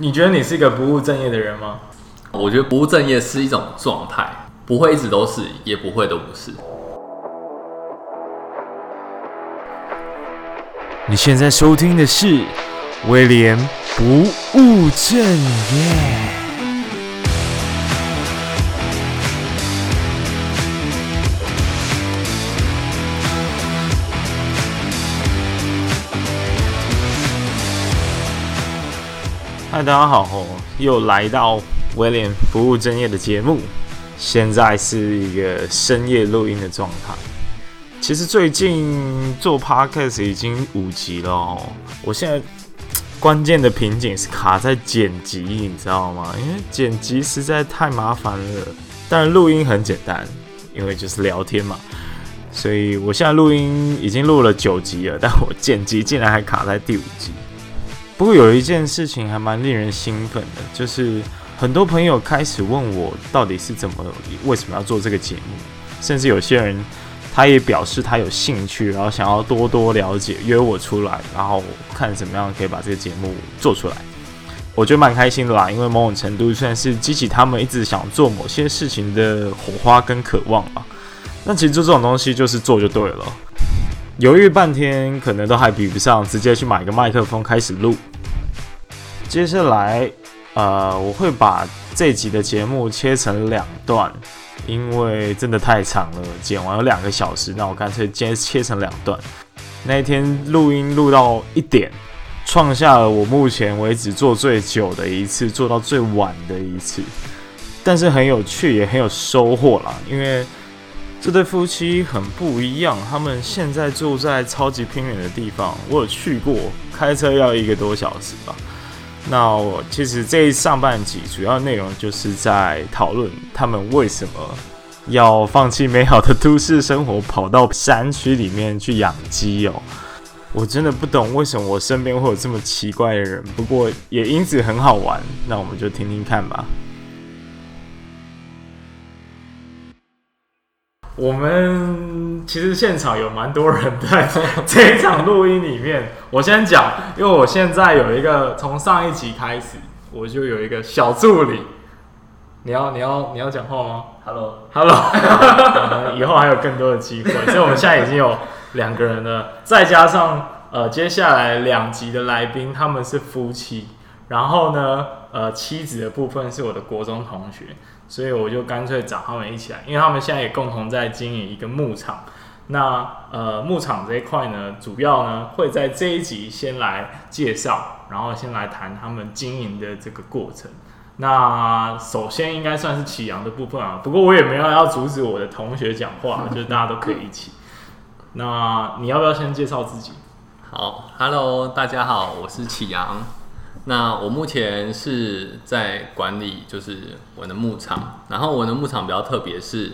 你觉得你是一个不务正业的人吗？我觉得不务正业是一种状态，不会一直都是，也不会都不是。你现在收听的是威廉不务正业。嗨，大家好，又来到威廉不务正业的节目。现在是一个深夜录音的状态。其实最近做 podcast 已经五集了哦。我现在关键的瓶颈是卡在剪辑，你知道吗？因为剪辑实在太麻烦了。当然录音很简单，因为就是聊天嘛。所以我现在录音已经录了九集了，但我剪辑竟然还卡在第五集。不过有一件事情还蛮令人兴奋的，就是很多朋友开始问我到底是怎么、为什么要做这个节目，甚至有些人他也表示他有兴趣，然后想要多多了解，约我出来，然后看怎么样可以把这个节目做出来。我觉得蛮开心的啦，因为某种程度算是激起他们一直想做某些事情的火花跟渴望吧。那其实做这种东西就是做就对了。犹豫半天，可能都还比不上直接去买个麦克风开始录。接下来，呃，我会把这集的节目切成两段，因为真的太长了，剪完有两个小时，那我干脆先切成两段。那一天录音录到一点，创下了我目前为止做最久的一次，做到最晚的一次。但是很有趣，也很有收获啦，因为。这对夫妻很不一样，他们现在住在超级偏远的地方，我有去过，开车要一个多小时吧。那我其实这一上半集主要内容就是在讨论他们为什么要放弃美好的都市生活，跑到山区里面去养鸡哦。我真的不懂为什么我身边会有这么奇怪的人，不过也因此很好玩。那我们就听听看吧。我们其实现场有蛮多人在 这一场录音里面。我先讲，因为我现在有一个从上一集开始，我就有一个小助理。你要你要你要讲话吗？Hello，Hello。以后还有更多的机会，所以我们现在已经有两个人了，再加上呃接下来两集的来宾，他们是夫妻。然后呢，呃，妻子的部分是我的国中同学。所以我就干脆找他们一起来，因为他们现在也共同在经营一个牧场。那呃，牧场这一块呢，主要呢会在这一集先来介绍，然后先来谈他们经营的这个过程。那首先应该算是启阳的部分啊，不过我也没有要阻止我的同学讲话，就是大家都可以一起。那你要不要先介绍自己？好，Hello，大家好，我是启阳。那我目前是在管理，就是我的牧场。然后我的牧场比较特别，是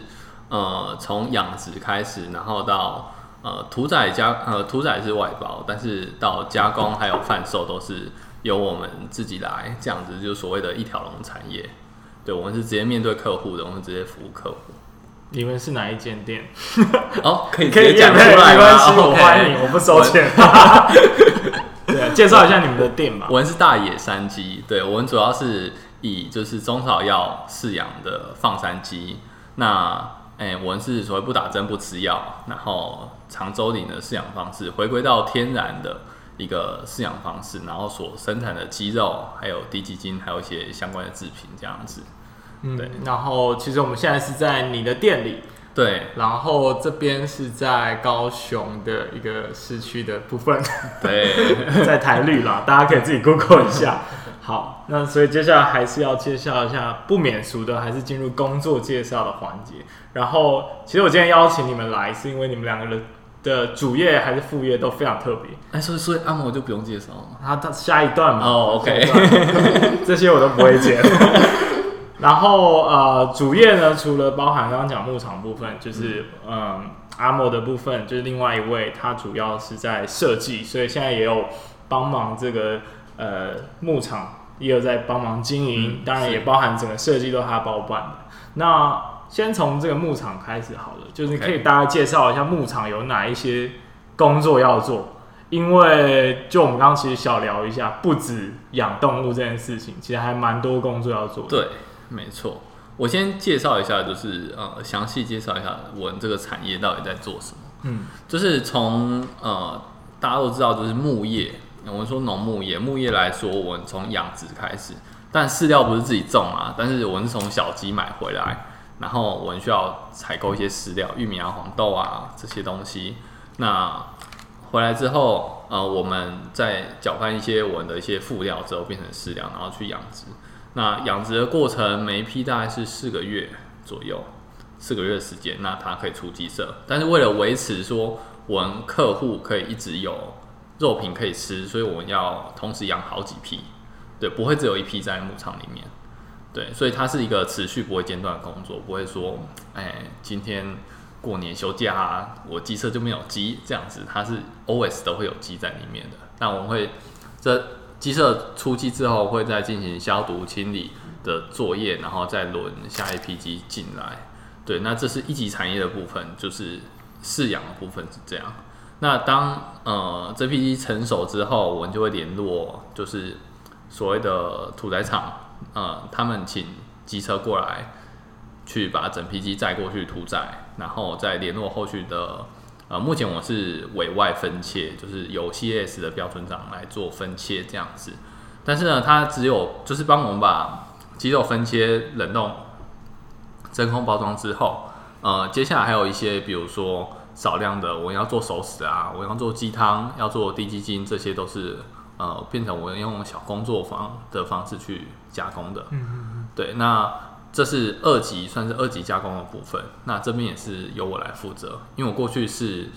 呃从养殖开始，然后到呃屠宰加呃屠宰是外包，但是到加工还有贩售都是由我们自己来，这样子就是所谓的一条龙产业。对，我们是直接面对客户的，我们直接服务客户。你们是哪一间店？哦，可以可以讲出来？没关系，我欢迎，我不收钱。对，介绍一下你们的店吧。我们是大野山鸡，对，我们主要是以就是中草药饲养的放山鸡。那，哎、欸，我们是所谓不打针不吃药，然后长周龄的饲养方式，回归到天然的一个饲养方式，然后所生产的鸡肉，还有低基金，还有一些相关的制品这样子。嗯，对。然后，其实我们现在是在你的店里。对，然后这边是在高雄的一个市区的部分，对，在台绿啦，大家可以自己 Google 一下。好，那所以接下来还是要介绍一下，不免俗的还是进入工作介绍的环节。然后，其实我今天邀请你们来，是因为你们两个人的主业还是副业都非常特别。哎，所以所以按摩就不用介绍了，他他下一段嘛，哦，OK，这些我都不会剪。然后呃，主业呢，除了包含刚刚讲牧场部分，就是嗯、呃、阿莫的部分，就是另外一位，他主要是在设计，所以现在也有帮忙这个呃牧场，也有在帮忙经营，嗯、当然也包含整个设计都是他包办的。那先从这个牧场开始好了，就是你可以大家介绍一下牧场有哪一些工作要做，因为就我们刚刚其实小聊一下，不止养动物这件事情，其实还蛮多工作要做的。对，没错。我先介绍一下，就是呃，详细介绍一下我们这个产业到底在做什么。嗯，就是从呃，大家都知道，就是牧业。我们说农牧业，牧业来说，我们从养殖开始，但饲料不是自己种啊，但是我们是从小鸡买回来，然后我们需要采购一些饲料，玉米啊、黄豆啊这些东西。那回来之后，呃，我们再搅拌一些我们的一些副料之后，变成饲料，然后去养殖。那养殖的过程，每一批大概是四个月左右，四个月时间，那它可以出鸡舍。但是为了维持说我们客户可以一直有肉品可以吃，所以我们要同时养好几批，对，不会只有一批在牧场里面，对，所以它是一个持续不会间断的工作，不会说，哎，今天过年休假啊，我鸡舍就没有鸡这样子，它是 always 都会有鸡在里面的。那我们会这鸡舍出鸡之后，会再进行消毒清理的作业，然后再轮下一批鸡进来，对，那这是一级产业的部分，就是饲养的部分是这样。那当呃这批鸡成熟之后，我们就会联络，就是所谓的屠宰场，呃，他们请机车过来，去把整批鸡载过去屠宰，然后再联络后续的，呃，目前我是委外分切，就是由 CAS 的标准长来做分切这样子，但是呢，它只有就是帮我们把鸡肉分切、冷冻、真空包装之后，呃，接下来还有一些，比如说。少量的，我要做熟食啊，我要做鸡汤，要做低鸡精，这些都是呃变成我用小工作坊的方式去加工的。嗯嗯对，那这是二级，算是二级加工的部分。那这边也是由我来负责，因为我过去是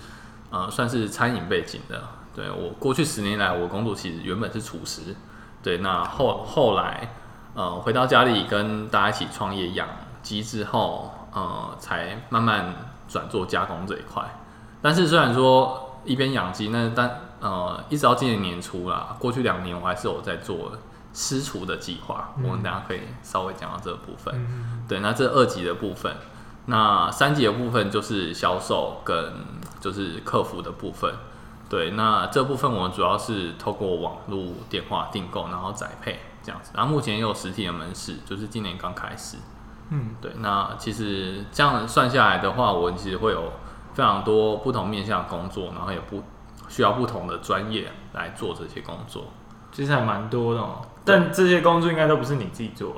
呃算是餐饮背景的。对，我过去十年来，我工作其实原本是厨师。对，那后后来呃回到家里跟大家一起创业养鸡之后，呃才慢慢。转做加工这一块，但是虽然说一边养鸡，那但呃一直到今年年初啦，过去两年我还是有在做的私厨的计划，嗯、我们等下可以稍微讲到这个部分。嗯、对，那这二级的部分，那三级的部分就是销售跟就是客服的部分。对，那这部分我们主要是透过网络电话订购，然后宅配这样子。然后目前也有实体的门市，就是今年刚开始。嗯，对，那其实这样算下来的话，我其实会有非常多不同面向的工作，然后也不需要不同的专业来做这些工作，其实还蛮多的哦。但这些工作应该都不是你自己做。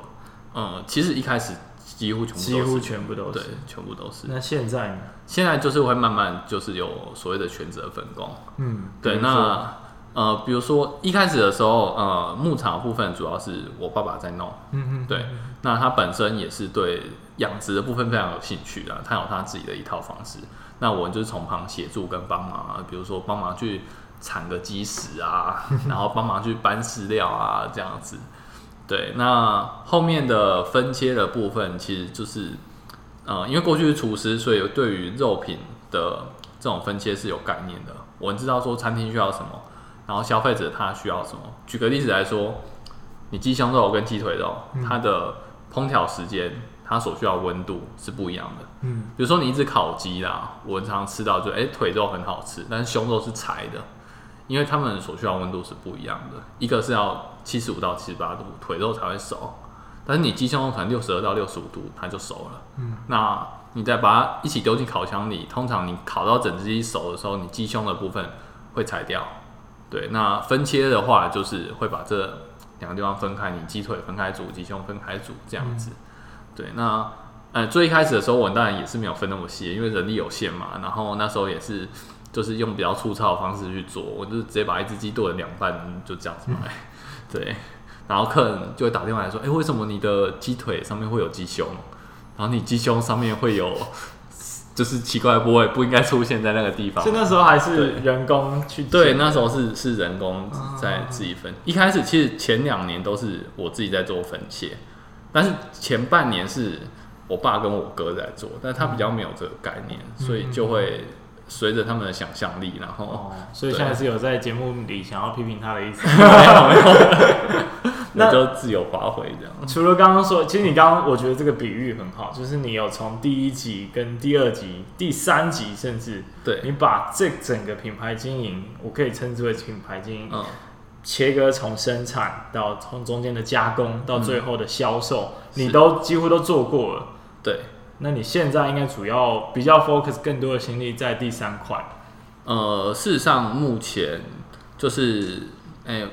嗯，其实一开始几乎全部几乎全部都是，对，全部都是。那现在呢？现在就是会慢慢就是有所谓的权责分工。嗯，对，那。呃，比如说一开始的时候，呃，牧场部分主要是我爸爸在弄，嗯嗯，对，那他本身也是对养殖的部分非常有兴趣的，他有他自己的一套方式。那我就是从旁协助跟帮忙啊，比如说帮忙去铲个鸡屎啊，然后帮忙去搬饲料啊，这样子。对，那后面的分切的部分其实就是，呃，因为过去是厨师，所以对于肉品的这种分切是有概念的。我们知道说餐厅需要什么。然后消费者他需要什么？举个例子来说，你鸡胸肉跟鸡腿肉，嗯、它的烹调时间，它所需要温度是不一样的。嗯，比如说你一只烤鸡啦，我常常吃到就哎、欸、腿肉很好吃，但是胸肉是柴的，因为他们所需要温度是不一样的。一个是要七十五到七十八度，腿肉才会熟，但是你鸡胸肉可能六十二到六十五度它就熟了。嗯，那你再把它一起丢进烤箱里，通常你烤到整只鸡熟的时候，你鸡胸的部分会裁掉。对，那分切的话，就是会把这两个地方分开，你鸡腿分开煮，鸡胸分开煮，这样子。嗯、对，那呃最一开始的时候，我当然也是没有分那么细，因为人力有限嘛。然后那时候也是，就是用比较粗糙的方式去做，我就是直接把一只鸡剁成两半，就这样子卖。嗯、对，然后客人就会打电话来说，哎，为什么你的鸡腿上面会有鸡胸？然后你鸡胸上面会有。就是奇怪的部位不应该出现在那个地方。就那时候还是人工去对，对，那时候是是人工在自己分。啊、一开始其实前两年都是我自己在做分切，但是前半年是我爸跟我哥在做，但他比较没有这个概念，嗯、所以就会随着他们的想象力，然后、哦、所以现在是有在节目里想要批评他的意思。没 有没有。那就自由发挥这样。除了刚刚说，其实你刚刚我觉得这个比喻很好，就是你有从第一集跟第二集、第三集，甚至对。你把这整个品牌经营，我可以称之为品牌经营，嗯，切割从生产到从中间的加工到最后的销售，嗯，你都几乎都做过了。对，那你现在应该主要比较 focus 更多的心力在第三块。呃，事实上目前就是，哎、欸，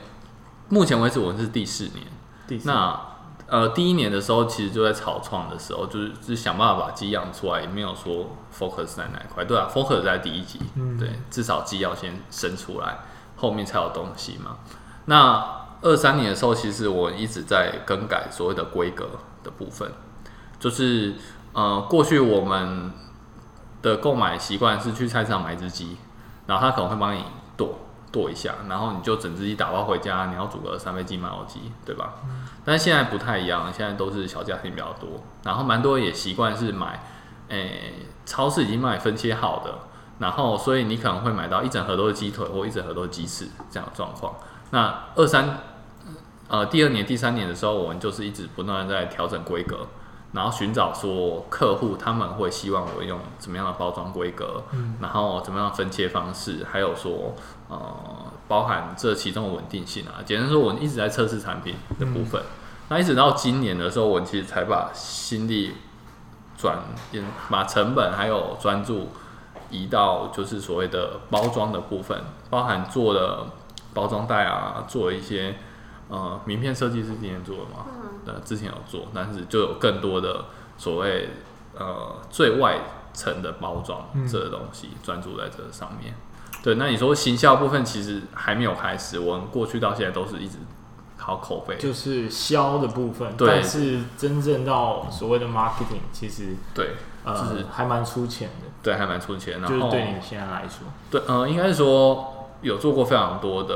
目前为止我是第四年。第四。那呃，第一年的时候其实就在草创的时候，就是就是想办法把鸡养出来，也没有说 focus 在哪一块。对啊，focus 在第一集，嗯，对，至少鸡要先生出来，后面才有东西嘛。那二三年的时候，其实我一直在更改所谓的规格的部分，就是呃，过去我们的购买习惯是去菜市场买只鸡。然后他可能会帮你剁剁一下，然后你就整只鸡打包回家，你要煮个三杯鸡、麻油鸡，对吧？嗯、但现在不太一样，现在都是小家庭比较多，然后蛮多也习惯是买，诶，超市已经卖分切好的，然后所以你可能会买到一整盒都是鸡腿或一整盒都是鸡翅这样的状况。那二三，呃，第二年、第三年的时候，我们就是一直不断在调整规格。然后寻找说客户他们会希望我用怎么样的包装规格，嗯，然后怎么样的分切方式，还有说呃包含这其中的稳定性啊。简单说，我一直在测试产品的部分。嗯、那一直到今年的时候，我其实才把心力转，把成本还有专注移到就是所谓的包装的部分，包含做了包装袋啊，做一些。呃，名片设计是今年做的嘛？嗯，之前有做，但是就有更多的所谓呃最外层的包装这个东西专注在这上面。对，那你说行销部分其实还没有开始，我们过去到现在都是一直靠口碑，就是销的部分。对，但是真正到所谓的 marketing，其实对，呃，就是还蛮出钱的。对，还蛮出钱。然后就是对你现在来说，对，呃，应该是说。有做过非常多的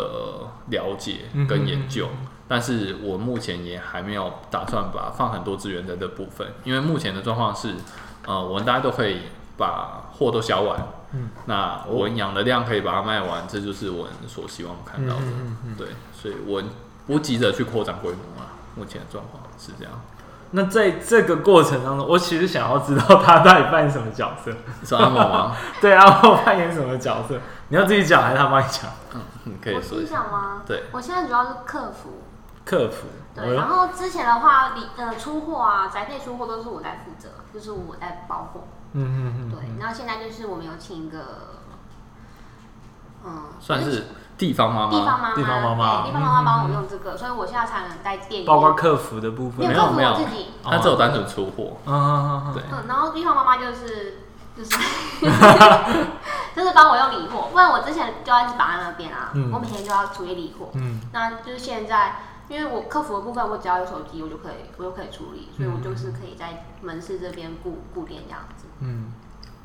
了解跟研究，嗯、但是我目前也还没有打算把放很多资源在这部分，因为目前的状况是，呃，我们大家都可以把货都销完，嗯，那我们养的量可以把它卖完，这就是我们所希望看到的，对，所以我不急着去扩展规模啊，目前的状况是这样。那在这个过程当中，我其实想要知道他到底扮演什么角色？是阿某吗？对，阿某扮演什么角色？你要自己讲还是他帮你讲？嗯，你可以说一下。我讲吗？对，我现在主要是客服。客服。对，然后之前的话，你呃出货啊，宅配出货都是我在负责，就是我在包货。嗯嗯嗯。对，然后现在就是我们有请一个，嗯，算是。地方妈妈，地方妈妈，地方妈妈，地方妈妈帮我用这个，所以我现在才能在店里。包括客服的部分，没有没有，自己，他只有单纯出货。嗯对。然后地方妈妈就是就是 就是帮我用理货，不然我之前就要一直绑在那边啊，我每天就要处理理货。嗯。那就是现在，因为我客服的部分，我只要有手机，我就可以，我就可以处理，所以我就是可以在门市这边顾顾店这样子。嗯。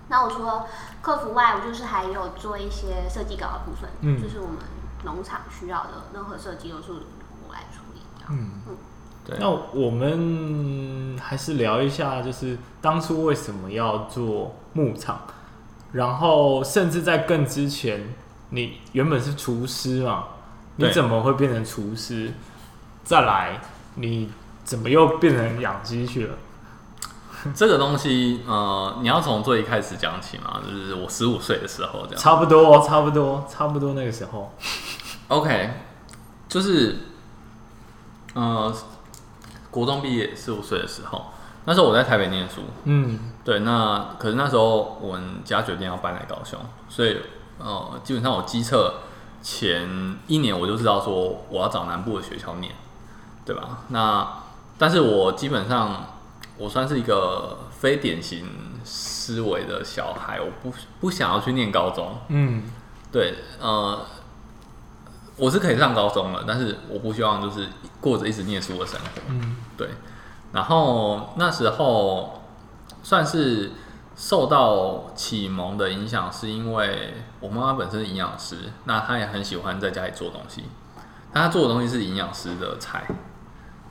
那我除了客服外，我就是还有做一些设计稿的部分，嗯，就是我们。农场需要的任何设计都是我来处理。嗯嗯，对。那我们还是聊一下，就是当初为什么要做牧场，然后甚至在更之前，你原本是厨师嘛？你怎么会变成厨师？再来，你怎么又变成养鸡去了？这个东西，呃，你要从最一开始讲起嘛，就是我十五岁的时候这样。差不多，差不多，差不多那个时候。OK，就是，呃，国中毕业十五岁的时候，那时候我在台北念书。嗯，对，那可是那时候我们家决定要搬来高雄，所以，呃，基本上我机测前一年我就知道说我要找南部的学校念，对吧？那但是我基本上。我算是一个非典型思维的小孩，我不不想要去念高中。嗯，对，呃，我是可以上高中了，但是我不希望就是过着一直念书的生活。嗯，对。然后那时候算是受到启蒙的影响，是因为我妈妈本身是营养师，那她也很喜欢在家里做东西，但她做的东西是营养师的菜，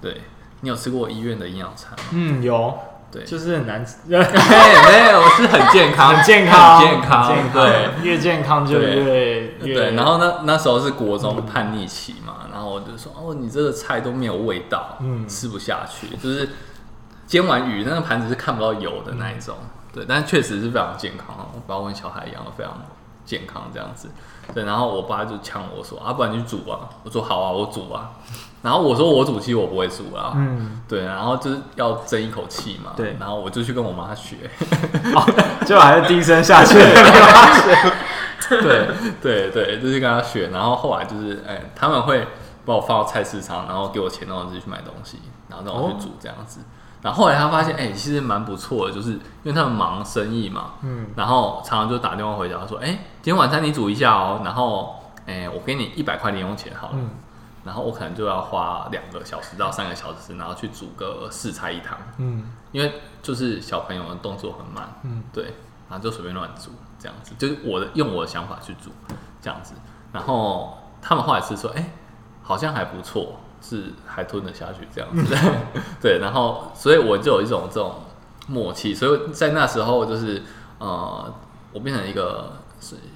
对。你有吃过医院的营养餐吗？嗯，有。对，就是很难吃。没有，是很健康，很健康，健康。对，越健康就越对，然后那那时候是国中叛逆期嘛，嗯、然后我就说哦，你这个菜都没有味道，嗯，吃不下去，就是煎完鱼那个盘子是看不到油的那一种，嗯、对，但确实是非常健康，包括小孩一样的非常健康这样子，对，然后我爸就呛我说啊，不然你去煮啊，我说好啊，我煮啊。然后我说我煮，其实我不会煮啊，嗯，对，然后就是要争一口气嘛，对，然后我就去跟我妈学，哦，就还是低声下气 对 对对，就去跟她学，然后后来就是，哎，他们会把我放到菜市场，然后给我钱，让我自己去买东西，然后让我去煮这样子，哦、然后后来他发现，哎，其实蛮不错的，就是因为他们忙生意嘛，嗯，然后常常就打电话回家说，哎，今天晚餐你煮一下哦，然后，哎，我给你一百块零用钱好了。嗯然后我可能就要花两个小时到三个小时，然后去煮个四菜一汤。嗯，因为就是小朋友的动作很慢。嗯，对，然后就随便乱煮这样子，就是我的用我的想法去煮这样子。然后他们后来是说，哎，好像还不错，是还吞得下去这样子。嗯、对，然后所以我就有一种这种默契，所以在那时候就是呃，我变成一个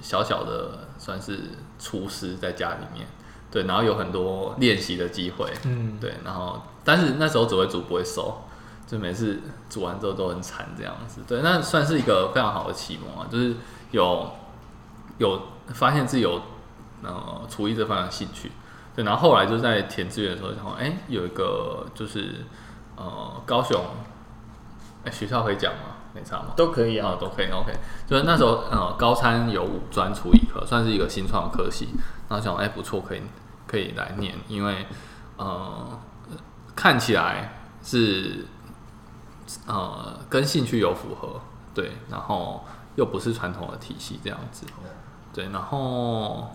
小小的算是厨师在家里面。对，然后有很多练习的机会，嗯，对，然后但是那时候只会煮不会收，就每次煮完之后都很惨这样子。对，那算是一个非常好的启蒙啊，就是有有发现自己有呃厨艺这方面的兴趣。对，然后后来就在填志愿的时候，然后哎有一个就是呃高雄，哎学校可以讲吗？没差吗？都可以啊，都可以。OK，就是那时候呃高三有五专厨艺课，算是一个新创科系。然后想哎不错，可以。可以来念，因为呃看起来是呃跟兴趣有符合，对，然后又不是传统的体系这样子，对，然后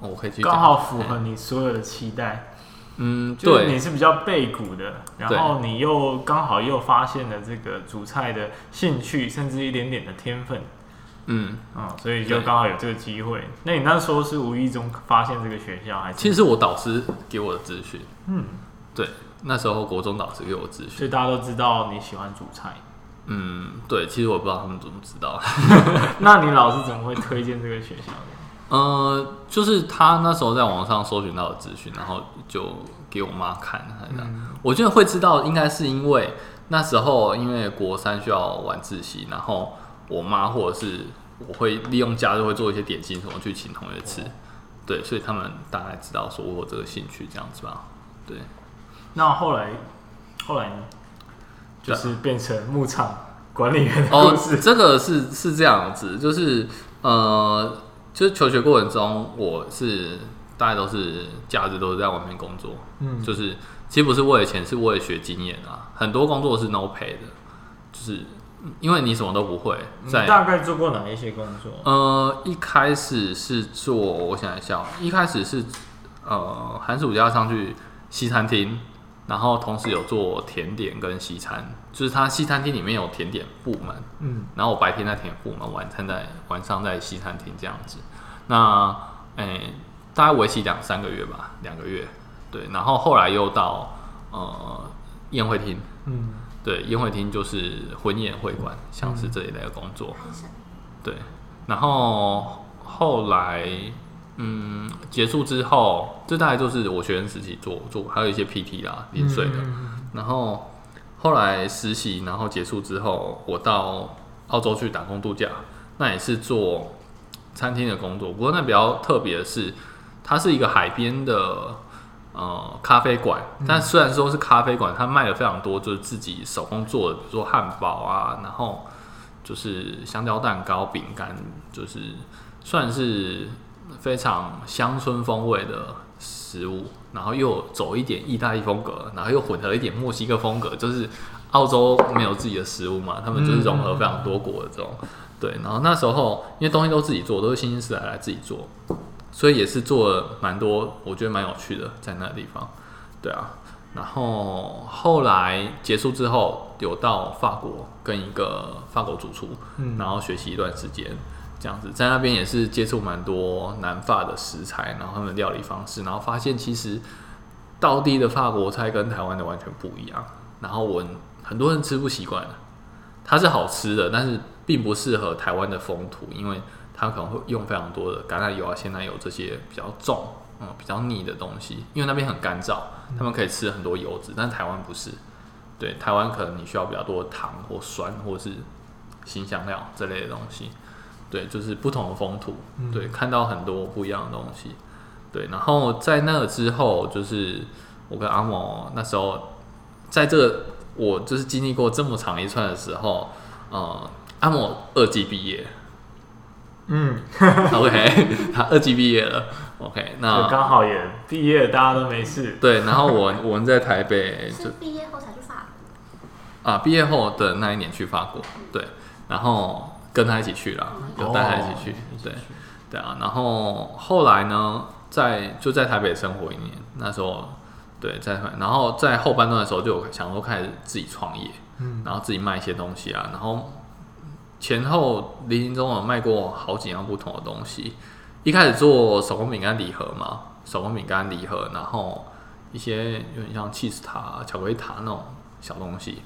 我可以去刚好符合你所有的期待，嗯，对，你是比较背骨的，然后你又刚好又发现了这个主菜的兴趣，甚至一点点的天分。嗯啊、哦，所以就刚好有这个机会。那你那时候是无意中发现这个学校，还是？其实是我导师给我的资讯。嗯，对，那时候国中导师给我资讯，所以大家都知道你喜欢煮菜。嗯，对，其实我不知道他们怎么知道。那你老师怎么会推荐这个学校的？呃，就是他那时候在网上搜寻到的资讯，然后就给我妈看。嗯、我觉得会知道，应该是因为那时候因为国三需要晚自习，然后我妈或者是。我会利用假日会做一些点心什么去请同学吃，对，所以他们大概知道说我有这个兴趣这样子吧，对。那后来，后来呢？就是变成牧场管理员的故事。哦，这个是是这样子，就是呃，就是求学过程中，我是大概都是假日都是在外面工作，嗯，就是其实不是为了钱，是为了学经验啊。很多工作是 no pay 的，就是。因为你什么都不会，在大概做过哪一些工作？呃，一开始是做，我想一下，一开始是呃寒暑假上去西餐厅，然后同时有做甜点跟西餐，就是他西餐厅里面有甜点部门，嗯，然后我白天在甜点部门，晚餐在晚上在西餐厅这样子。那诶、欸，大概为期两三个月吧，两个月，对，然后后来又到呃宴会厅，嗯。对，宴会厅就是婚宴会馆，像是这一类的工作。对，然后后来，嗯，结束之后，这大概就是我学生时期做做，还有一些 PT 啦，零碎的。然后后来实习，然后结束之后，我到澳洲去打工度假，那也是做餐厅的工作。不过那比较特别的是，它是一个海边的。呃，咖啡馆，但虽然说是咖啡馆，它卖了非常多，就是自己手工做的，比如说汉堡啊，然后就是香蕉蛋糕、饼干，就是算是非常乡村风味的食物，然后又走一点意大利风格，然后又混合一点墨西哥风格，就是澳洲没有自己的食物嘛，他们就是融合非常多国的这种，对，然后那时候因为东西都自己做，都是新鲜食材来自己做。所以也是做了蛮多，我觉得蛮有趣的，在那个地方，对啊。然后后来结束之后，有到法国跟一个法国主厨，嗯，然后学习一段时间，这样子，在那边也是接触蛮多南法的食材，然后他们的料理方式，然后发现其实道地的法国菜跟台湾的完全不一样。然后我很多人吃不习惯，它是好吃的，但是并不适合台湾的风土，因为。他可能会用非常多的橄榄油啊、鲜奶油这些比较重、嗯比较腻的东西，因为那边很干燥，他们可以吃很多油脂，但是台湾不是。对，台湾可能你需要比较多的糖或酸或是新香料这类的东西。对，就是不同的风土，对，看到很多不一样的东西。对，然后在那个之后，就是我跟阿某那时候，在这个我就是经历过这么长一串的时候，呃，阿某二季毕业。嗯，OK，他二级毕业了，OK，那刚好也毕业，大家都没事。对，然后我我们在台北 就毕业后才去法国。啊，毕业后的那一年去法国，对，然后跟他一起去了，就带他一起去，对，对啊，然后后来呢，在就在台北生活一年，那时候对，在然后在后半段的时候就有想说开始自己创业，嗯，然后自己卖一些东西啊，然后。前后零零总总卖过好几样不同的东西。一开始做手工饼干礼盒嘛，手工饼干礼盒，然后一些有点像 cheese 塔、巧克力塔那种小东西。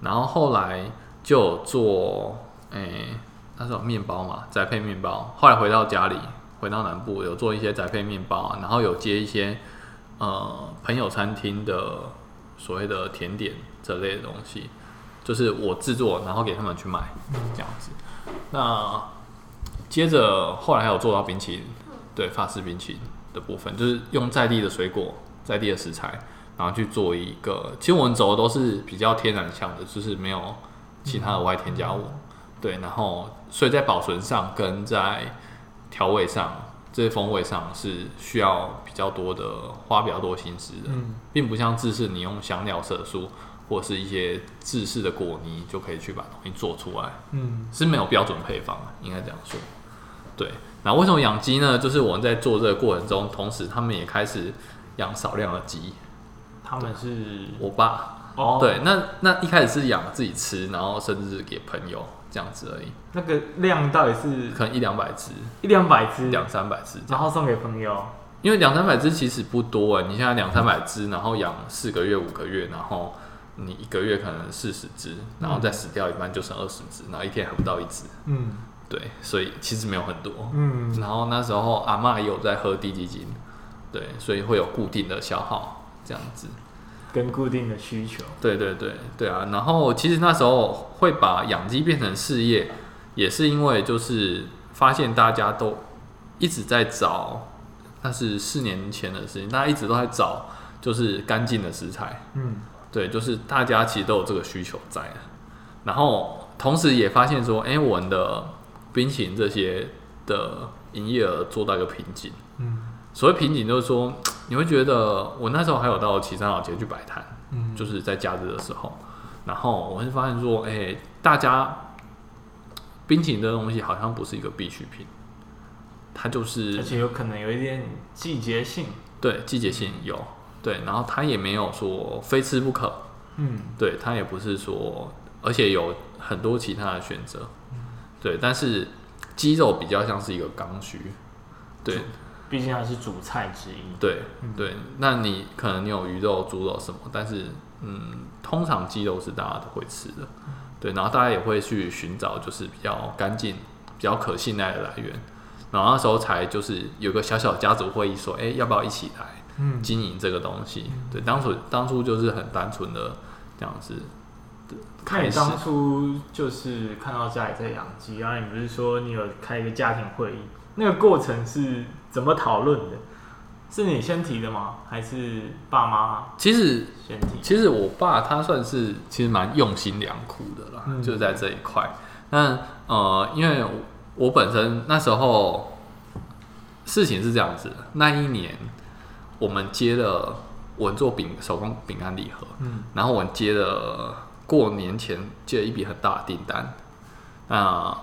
然后后来就做，诶、那时候面包嘛，宅配面包。后来回到家里，回到南部有做一些宅配面包，然后有接一些呃朋友餐厅的所谓的甜点这类的东西。就是我制作，然后给他们去卖，这样子。那接着后来还有做到冰淇淋，对，法式冰淇淋的部分，就是用在地的水果、在地的食材，然后去做一个。其实我们走的都是比较天然向的，就是没有其他的外添加物。对，然后所以在保存上跟在调味上，这些风味上是需要比较多的，花比较多心思的，并不像芝士你用香料、色素。或是一些制式的果泥就可以去把东西做出来，嗯，是没有标准配方，应该这样说。对，那为什么养鸡呢？就是我们在做这个过程中，同时他们也开始养少量的鸡。他们是我爸哦，对，那那一开始是养自己吃，然后甚至给朋友这样子而已。那个量到底是可能一两百只，一两百只，两三百只，然后送给朋友。因为两三百只其实不多哎，你现在两三百只，然后养四个月、五个月，然后。你一个月可能四十只，然后再死掉一半就剩二十只，然后一天还不到一只。嗯，对，所以其实没有很多。嗯，然后那时候阿妈也有在喝低基金，对，所以会有固定的消耗这样子，跟固定的需求。对对对对啊！然后其实那时候会把养鸡变成事业，也是因为就是发现大家都一直在找，那是四年前的事情，大家一直都在找就是干净的食材。嗯。对，就是大家其实都有这个需求在，然后同时也发现说，哎，我们的冰淇淋这些的营业额做到一个瓶颈。嗯，所谓瓶颈就是说，你会觉得我那时候还有到岐山老街去摆摊，嗯，就是在假日的时候，然后我会发现说，哎，大家冰淇淋这东西好像不是一个必需品，它就是，而且有可能有一点季节性，对，季节性有。对，然后他也没有说非吃不可，嗯，对他也不是说，而且有很多其他的选择，嗯，对，但是鸡肉比较像是一个刚需，对，毕竟它是主菜之一，对，嗯，对，那你可能你有鱼肉、猪肉什么，但是嗯，通常鸡肉是大家都会吃的，对，然后大家也会去寻找就是比较干净、比较可信赖的来源，然后那时候才就是有个小小家族会议说，哎，要不要一起来？嗯，经营这个东西，对，当初当初就是很单纯的这样子。看你当初就是看到家里在养鸡，然后你不是说你有开一个家庭会议，那个过程是怎么讨论的？是你先提的吗？还是爸妈？其实先提。其实我爸他算是其实蛮用心良苦的啦，嗯、就在这一块。那呃，因为我本身那时候事情是这样子的，那一年。我们接了我做饼手工饼干礼盒，嗯，然后我们接了过年前接了一笔很大的订单，那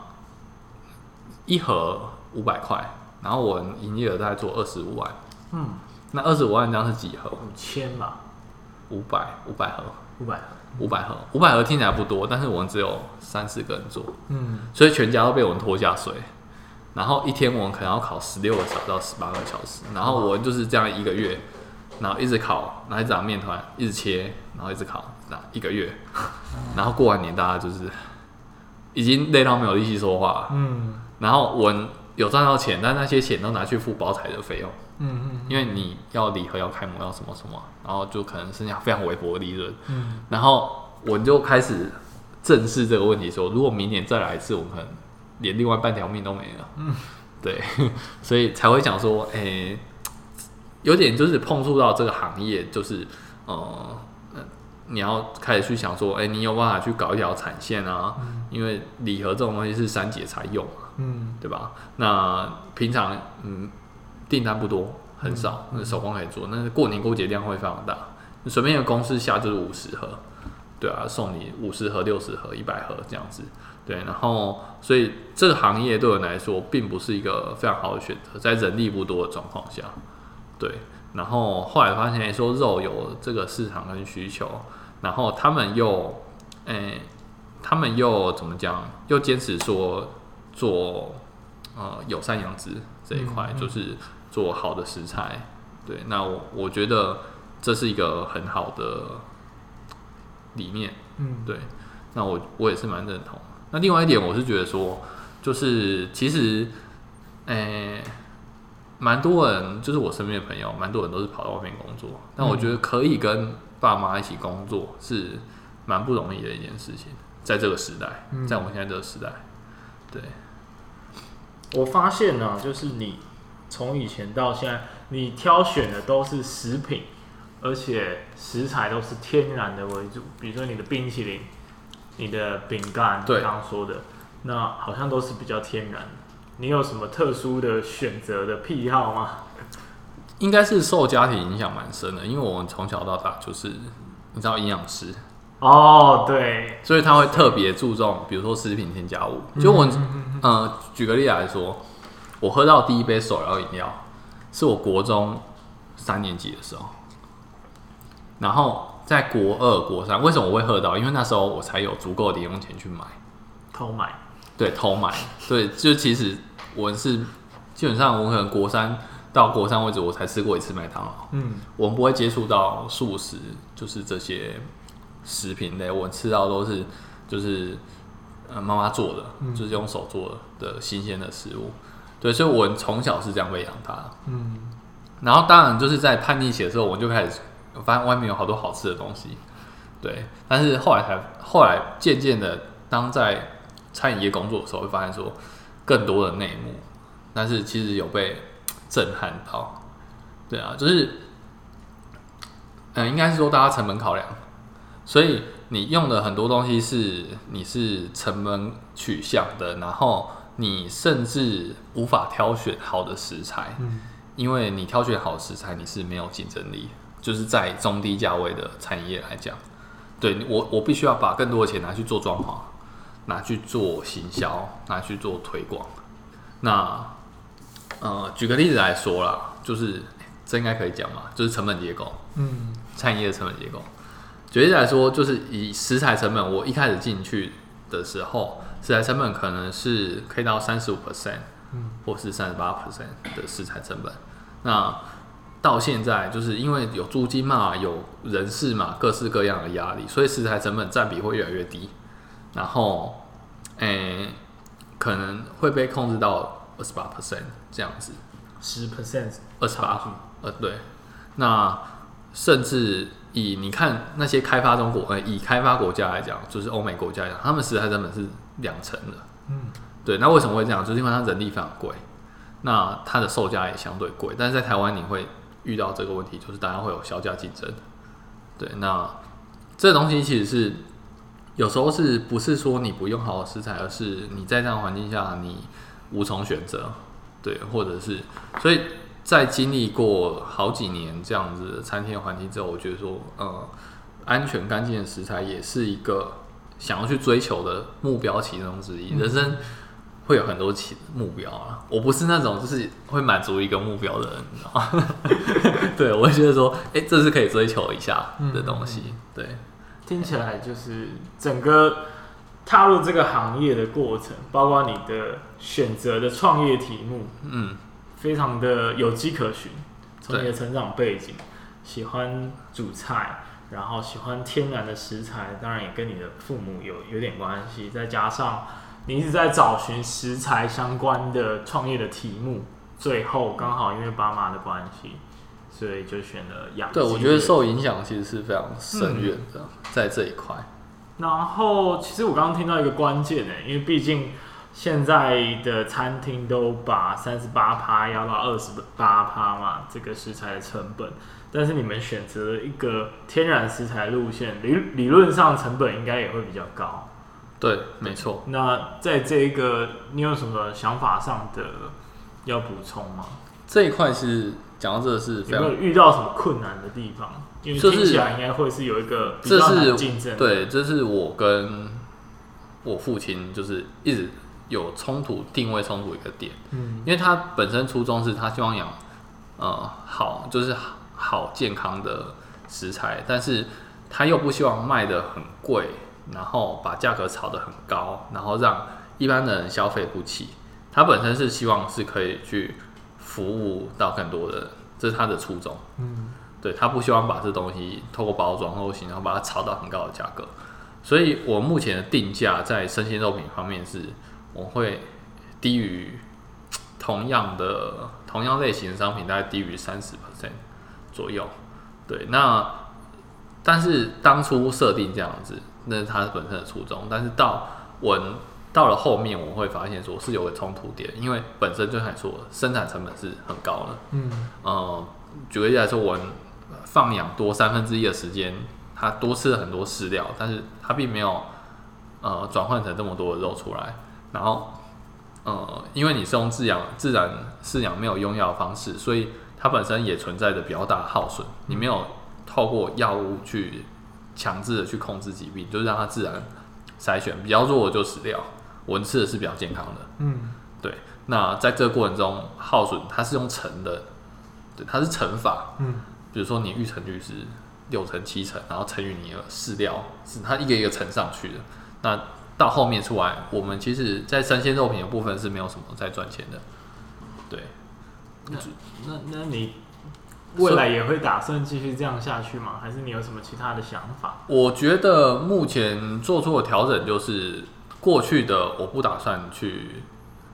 一盒五百块，然后我营业额大概做二十五万，嗯，那二十五万这样是几盒？五千吧，五百五百盒，五百盒，五百盒，五百盒听起来不多，但是我们只有三四个人做，嗯，所以全家都被我们拖下水。然后一天我们可能要烤十六个小时到十八个小时，然后我就是这样一个月，然后一直烤，拿一张面团一直切，然后一直烤，那一个月，然后过完年大家就是已经累到没有力气说话，嗯，然后我有赚到钱，但那些钱都拿去付包材的费用。嗯嗯，因为你要礼盒要开模要什么什么，然后就可能剩下非常微薄的利润。嗯，然后我就开始正视这个问题说，说如果明年再来一次，我们可能连另外半条命都没了。嗯，对，所以才会讲说，哎、欸，有点就是碰触到这个行业，就是呃，你要开始去想说，哎、欸，你有办法去搞一条产线啊？嗯、因为礼盒这种东西是三节才用。嗯，对吧？那平常嗯订单不多，很少，那、嗯、手工可以做。那过年过节量会非常大，随便一个公司下就是五十盒，对啊，送你五十盒、六十盒、一百盒这样子。对，然后所以这个行业对我来说并不是一个非常好的选择，在人力不多的状况下，对。然后后来发现说肉有这个市场跟需求，然后他们又诶，他们又怎么讲？又坚持说。做呃友善养殖这一块，嗯嗯、就是做好的食材。对，那我我觉得这是一个很好的理念。嗯，对。那我我也是蛮认同。那另外一点，我是觉得说，就是其实，诶、欸，蛮多人，就是我身边的朋友，蛮多人都是跑到外面工作。但我觉得可以跟爸妈一起工作，是蛮不容易的一件事情，在这个时代，在我们现在这个时代，对。我发现呢、啊，就是你从以前到现在，你挑选的都是食品，而且食材都是天然的为主。比如说你的冰淇淋、你的饼干，对，刚刚说的，那好像都是比较天然。你有什么特殊的选择的癖好吗？应该是受家庭影响蛮深的，因为我们从小到大就是你知道营养师哦，对，所以他会特别注重，比如说食品添加物，就我。嗯嗯，举个例来说，我喝到第一杯手摇饮料，是我国中三年级的时候，然后在国二、国三，为什么我会喝到？因为那时候我才有足够的零用钱去买，偷买，对，偷买，对，就其实我是基本上我可能国三到国三为止，我才吃过一次麦当劳，嗯，我们不会接触到素食，就是这些食品类，我吃到都是就是。呃，妈妈做的，嗯、就是用手做的的新鲜的食物，对，所以我从小是这样喂养他。嗯，然后当然就是在叛逆期的时候，我就开始发现外面有好多好吃的东西，对。但是后来才后来渐渐的，当在餐饮业工作的时候，会发现说更多的内幕，但是其实有被震撼到。对啊，就是，嗯、呃，应该是说大家成本考量，所以。你用的很多东西是你是成本取向的，然后你甚至无法挑选好的食材，嗯，因为你挑选好的食材你是没有竞争力，就是在中低价位的产业来讲，对我我必须要把更多的钱拿去做装潢，拿去做行销，拿去做推广。那呃，举个例子来说啦，就是这应该可以讲嘛，就是成本结构，嗯，产业的成本结构。举例来说，就是以食材成本，我一开始进去的时候，食材成本可能是可以到三十五 percent，或是三十八 percent 的食材成本。那到现在，就是因为有租金嘛，有人事嘛，各式各样的压力，所以食材成本占比会越来越低。然后，诶、欸，可能会被控制到二十八 percent 这样子，十 percent，二十八，呃，对，那甚至。以你看那些开发中国，呃，以开发国家来讲，就是欧美国家来讲，他们食材成本是两成的。嗯，对。那为什么会这样？就是因为它人力非常贵，那它的售价也相对贵。但是在台湾，你会遇到这个问题，就是大家会有削价竞争。对，那这东西其实是有时候是不是说你不用好的食材，而是你在这样环境下你无从选择。对，或者是所以。在经历过好几年这样子的餐厅环境之后，我觉得说，呃，安全干净的食材也是一个想要去追求的目标其中之一。人生会有很多其目标啊，我不是那种就是会满足一个目标的人，你知道吗？对，我会觉得说，哎、欸，这是可以追求一下的东西。对，听起来就是整个踏入这个行业的过程，包括你的选择的创业题目，嗯。非常的有迹可循，从你的成长背景，喜欢煮菜，然后喜欢天然的食材，当然也跟你的父母有有点关系。再加上你一直在找寻食材相关的创业的题目，最后刚好因为爸妈的关系，所以就选了养鸡。对，我觉得受影响其实是非常深远的，嗯、在这一块。然后，其实我刚刚听到一个关键呢，因为毕竟现在的餐厅都把三十八趴压到二十八趴嘛，这个食材的成本。但是你们选择一个天然食材路线，理理论上成本应该也会比较高。对，没错。那在这一个，你有什么想法上的要补充吗？这一块是讲到这个是有没有遇到什么困难的地方？因为听起来应该会是有一个比较难竞争。这是对，这是我跟我父亲就是一直有冲突、定位冲突一个点。嗯，因为他本身初衷是他希望养呃好，就是。好健康的食材，但是他又不希望卖的很贵，然后把价格炒得很高，然后让一般的人消费不起。他本身是希望是可以去服务到更多的人，这是他的初衷。嗯，对，他不希望把这东西透过包装或行，然后把它炒到很高的价格。所以我目前的定价在生鲜肉品方面是，我会低于同样的同样类型的商品，大概低于三十 percent。左右，对，那但是当初设定这样子，那是它本身的初衷。但是到我到了后面，我会发现说是有个冲突点，因为本身就像说生产成本是很高的。嗯，呃，举个例来说，我放养多三分之一的时间，它多吃了很多饲料，但是它并没有呃转换成这么多的肉出来。然后，呃，因为你是用自养自然饲养，没有用药的方式，所以。它本身也存在着比较大的耗损，你没有透过药物去强制的去控制疾病，就是让它自然筛选，比较弱的就死掉，我们吃的是比较健康的。嗯，对。那在这个过程中耗损，它是用乘的，对，它是乘法。嗯，比如说你育成率是六成七成，然后乘以你的饲料，是它一个一个乘上去的。那到后面出来，我们其实在生鲜肉品的部分是没有什么在赚钱的。对。那那那你未来也会打算继续这样下去吗？还是你有什么其他的想法？我觉得目前做出的调整就是过去的，我不打算去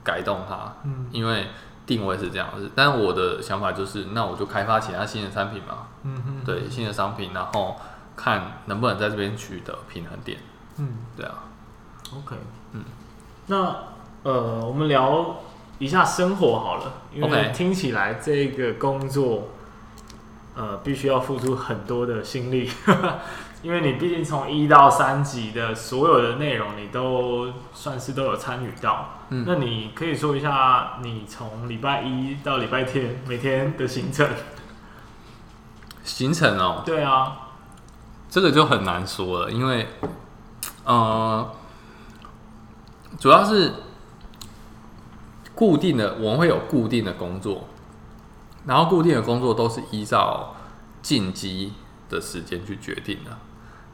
改动它，嗯，因为定位是这样子。但我的想法就是，那我就开发其他新的产品嘛，嗯哼，对，新的商品，然后看能不能在这边取得平衡点，嗯，对啊，OK，嗯，那呃，我们聊。一下生活好了，因为听起来这个工作，呃，必须要付出很多的心力，因为你毕竟从一到三级的所有的内容，你都算是都有参与到。嗯，那你可以说一下你从礼拜一到礼拜天每天的行程？行程哦，对啊，这个就很难说了，因为，呃，主要是。固定的，我们会有固定的工作，然后固定的工作都是依照进鸡的时间去决定的。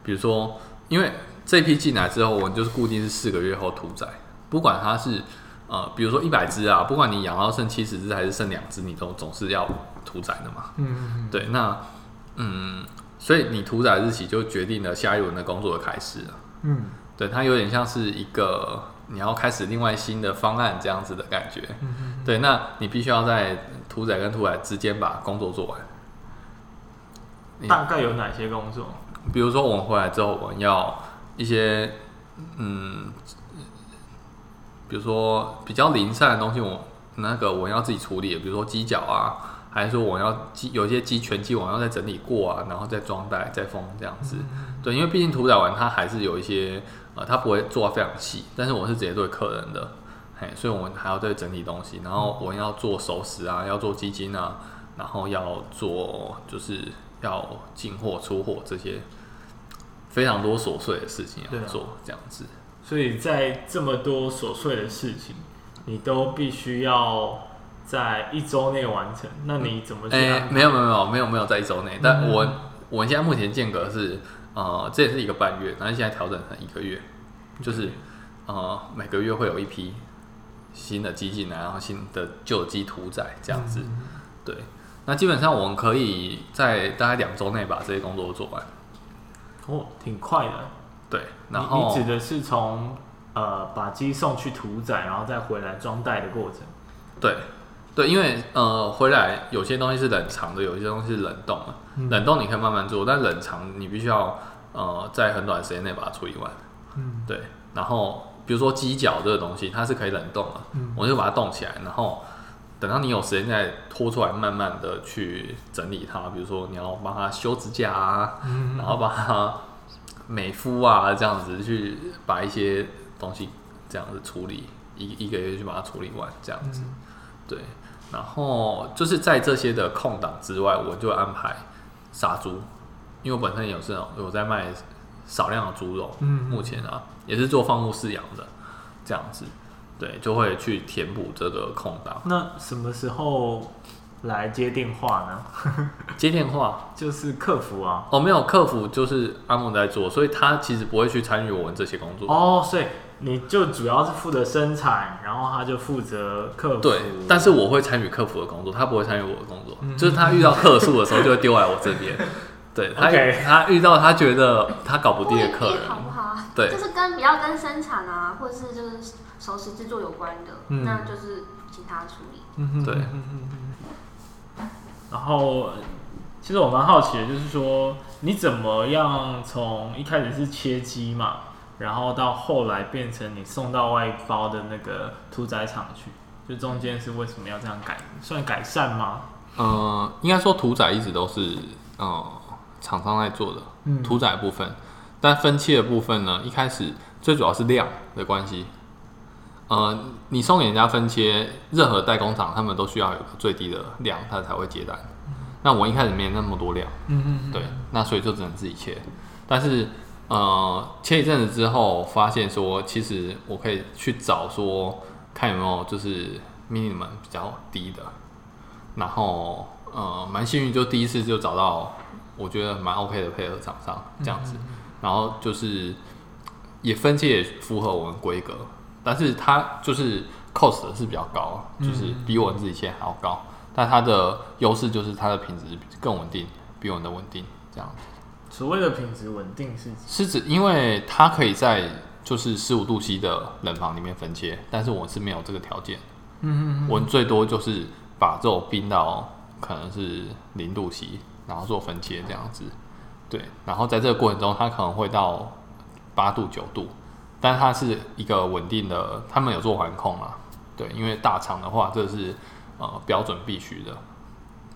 比如说，因为这批进来之后，我们就是固定是四个月后屠宰，不管它是呃，比如说一百只啊，不管你养到剩七十只还是剩两只，你都总是要屠宰的嘛。嗯，对，那嗯，所以你屠宰日期就决定了下一轮的工作的开始了。嗯，对，它有点像是一个。你要开始另外新的方案，这样子的感觉，对，那你必须要在屠宰跟屠宰之间把工作做完。大概有哪些工作？比如说我们回来之后，我们要一些，嗯，比如说比较零散的东西，我那个我要自己处理，比如说鸡脚啊，还是说我要鸡有一些鸡全鸡，我要再整理过啊，然后再装袋再封这样子。嗯、对，因为毕竟屠宰完它还是有一些。呃，它不会做的非常细，但是我是直接对客人的，嘿，所以我们还要再整理东西，然后我们要做熟食啊，要做基金啊，然后要做就是要进货出货这些非常多琐碎的事情要做，这样子。所以在这么多琐碎的事情，你都必须要在一周内完成。那你怎么去？哎、欸，没有没有没有没有没有在一周内，但我、嗯、我们现在目前间隔是。呃，这也是一个半月，然后现在调整成一个月，就是呃每个月会有一批新的鸡进来，然后新的旧鸡屠宰这样子。嗯、对，那基本上我们可以在大概两周内把这些工作做完。哦，挺快的。对，然后你，你指的是从呃把鸡送去屠宰，然后再回来装袋的过程。对，对，因为呃回来有些东西是冷藏的，有些东西是冷冻的。嗯、冷冻你可以慢慢做，但冷藏你必须要呃在很短时间内把它处理完。嗯，对。然后比如说鸡脚这个东西，它是可以冷冻的，嗯、我就把它冻起来，然后等到你有时间再拖出来，慢慢的去整理它。比如说你要帮它修指甲啊，嗯、然后把它美肤啊这样子去把一些东西这样子处理，一一个月去把它处理完这样子。嗯、对，然后就是在这些的空档之外，我就安排杀猪，因为我本身有这种有在卖少量的猪肉，嗯，目前啊。也是做放牧饲养的，这样子，对，就会去填补这个空档。那什么时候来接电话呢？接电话就是客服啊。哦，没有，客服就是阿梦在做，所以他其实不会去参与我们这些工作。哦，所以你就主要是负责生产，然后他就负责客服。对，但是我会参与客服的工作，他不会参与我的工作。嗯、就是他遇到客诉的时候，就会丢来我这边。对，他.他遇到他觉得他搞不定的客人。好不好对，就是跟比较跟生产啊，或者是就是熟食制作有关的，嗯、那就是请他处理。嗯哼，对。然后，其实我蛮好奇的，就是说你怎么样从一开始是切鸡嘛，然后到后来变成你送到外包的那个屠宰场去，就中间是为什么要这样改？算改善吗？呃，应该说屠宰一直都是呃厂商在做的，嗯，屠宰部分。但分切的部分呢，一开始最主要是量的关系。呃，你送给人家分切，任何代工厂他们都需要有个最低的量，他才会接单。嗯、那我一开始没有那么多量，嗯嗯嗯对，那所以就只能自己切。但是呃，切一阵子之后，发现说其实我可以去找说，看有没有就是 minimum 比较低的。然后呃，蛮幸运，就第一次就找到我觉得蛮 OK 的配合厂商这样子。嗯嗯然后就是也分切也符合我们规格，但是它就是 cost 是比较高，就是比我们自己切还要高。但它的优势就是它的品质更稳定，比我们的稳定这样子。所谓的品质稳定是是指，因为它可以在就是十五度 C 的冷房里面分切，但是我是没有这个条件。嗯嗯，我们最多就是把肉冰到可能是零度 C，然后做分切这样子。对，然后在这个过程中，它可能会到八度九度，但它是一个稳定的。他们有做环控嘛？对，因为大厂的话，这是呃标准必须的。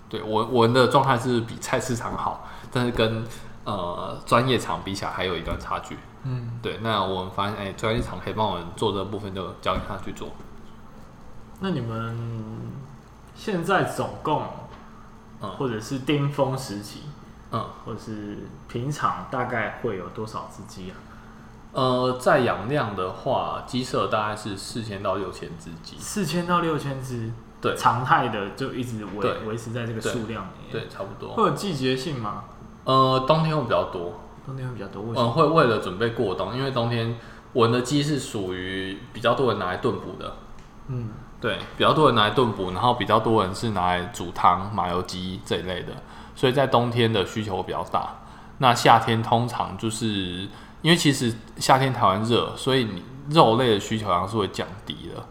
对，我我们的状态是比菜市场好，但是跟呃专业厂比起来还有一段差距。嗯，对。那我们发现，哎，专业厂可以帮我们做这部分，就交给他去做。那你们现在总共，嗯，或者是巅峰时期？嗯，或者是平常大概会有多少只鸡啊？呃，在养量的话，鸡舍大概是四千到六千只鸡。四千到六千只，对，常态的就一直维维持在这个数量里面。对，差不多。会有季节性吗？呃，冬天会比较多。冬天会比较多，为什么？嗯，会为了准备过冬，因为冬天我的鸡是属于比较多人拿来炖补的。嗯，对，比较多人拿来炖补，然后比较多人是拿来煮汤、麻油鸡这一类的。所以在冬天的需求比较大，那夏天通常就是因为其实夏天台湾热，所以你肉类的需求量是会降低的。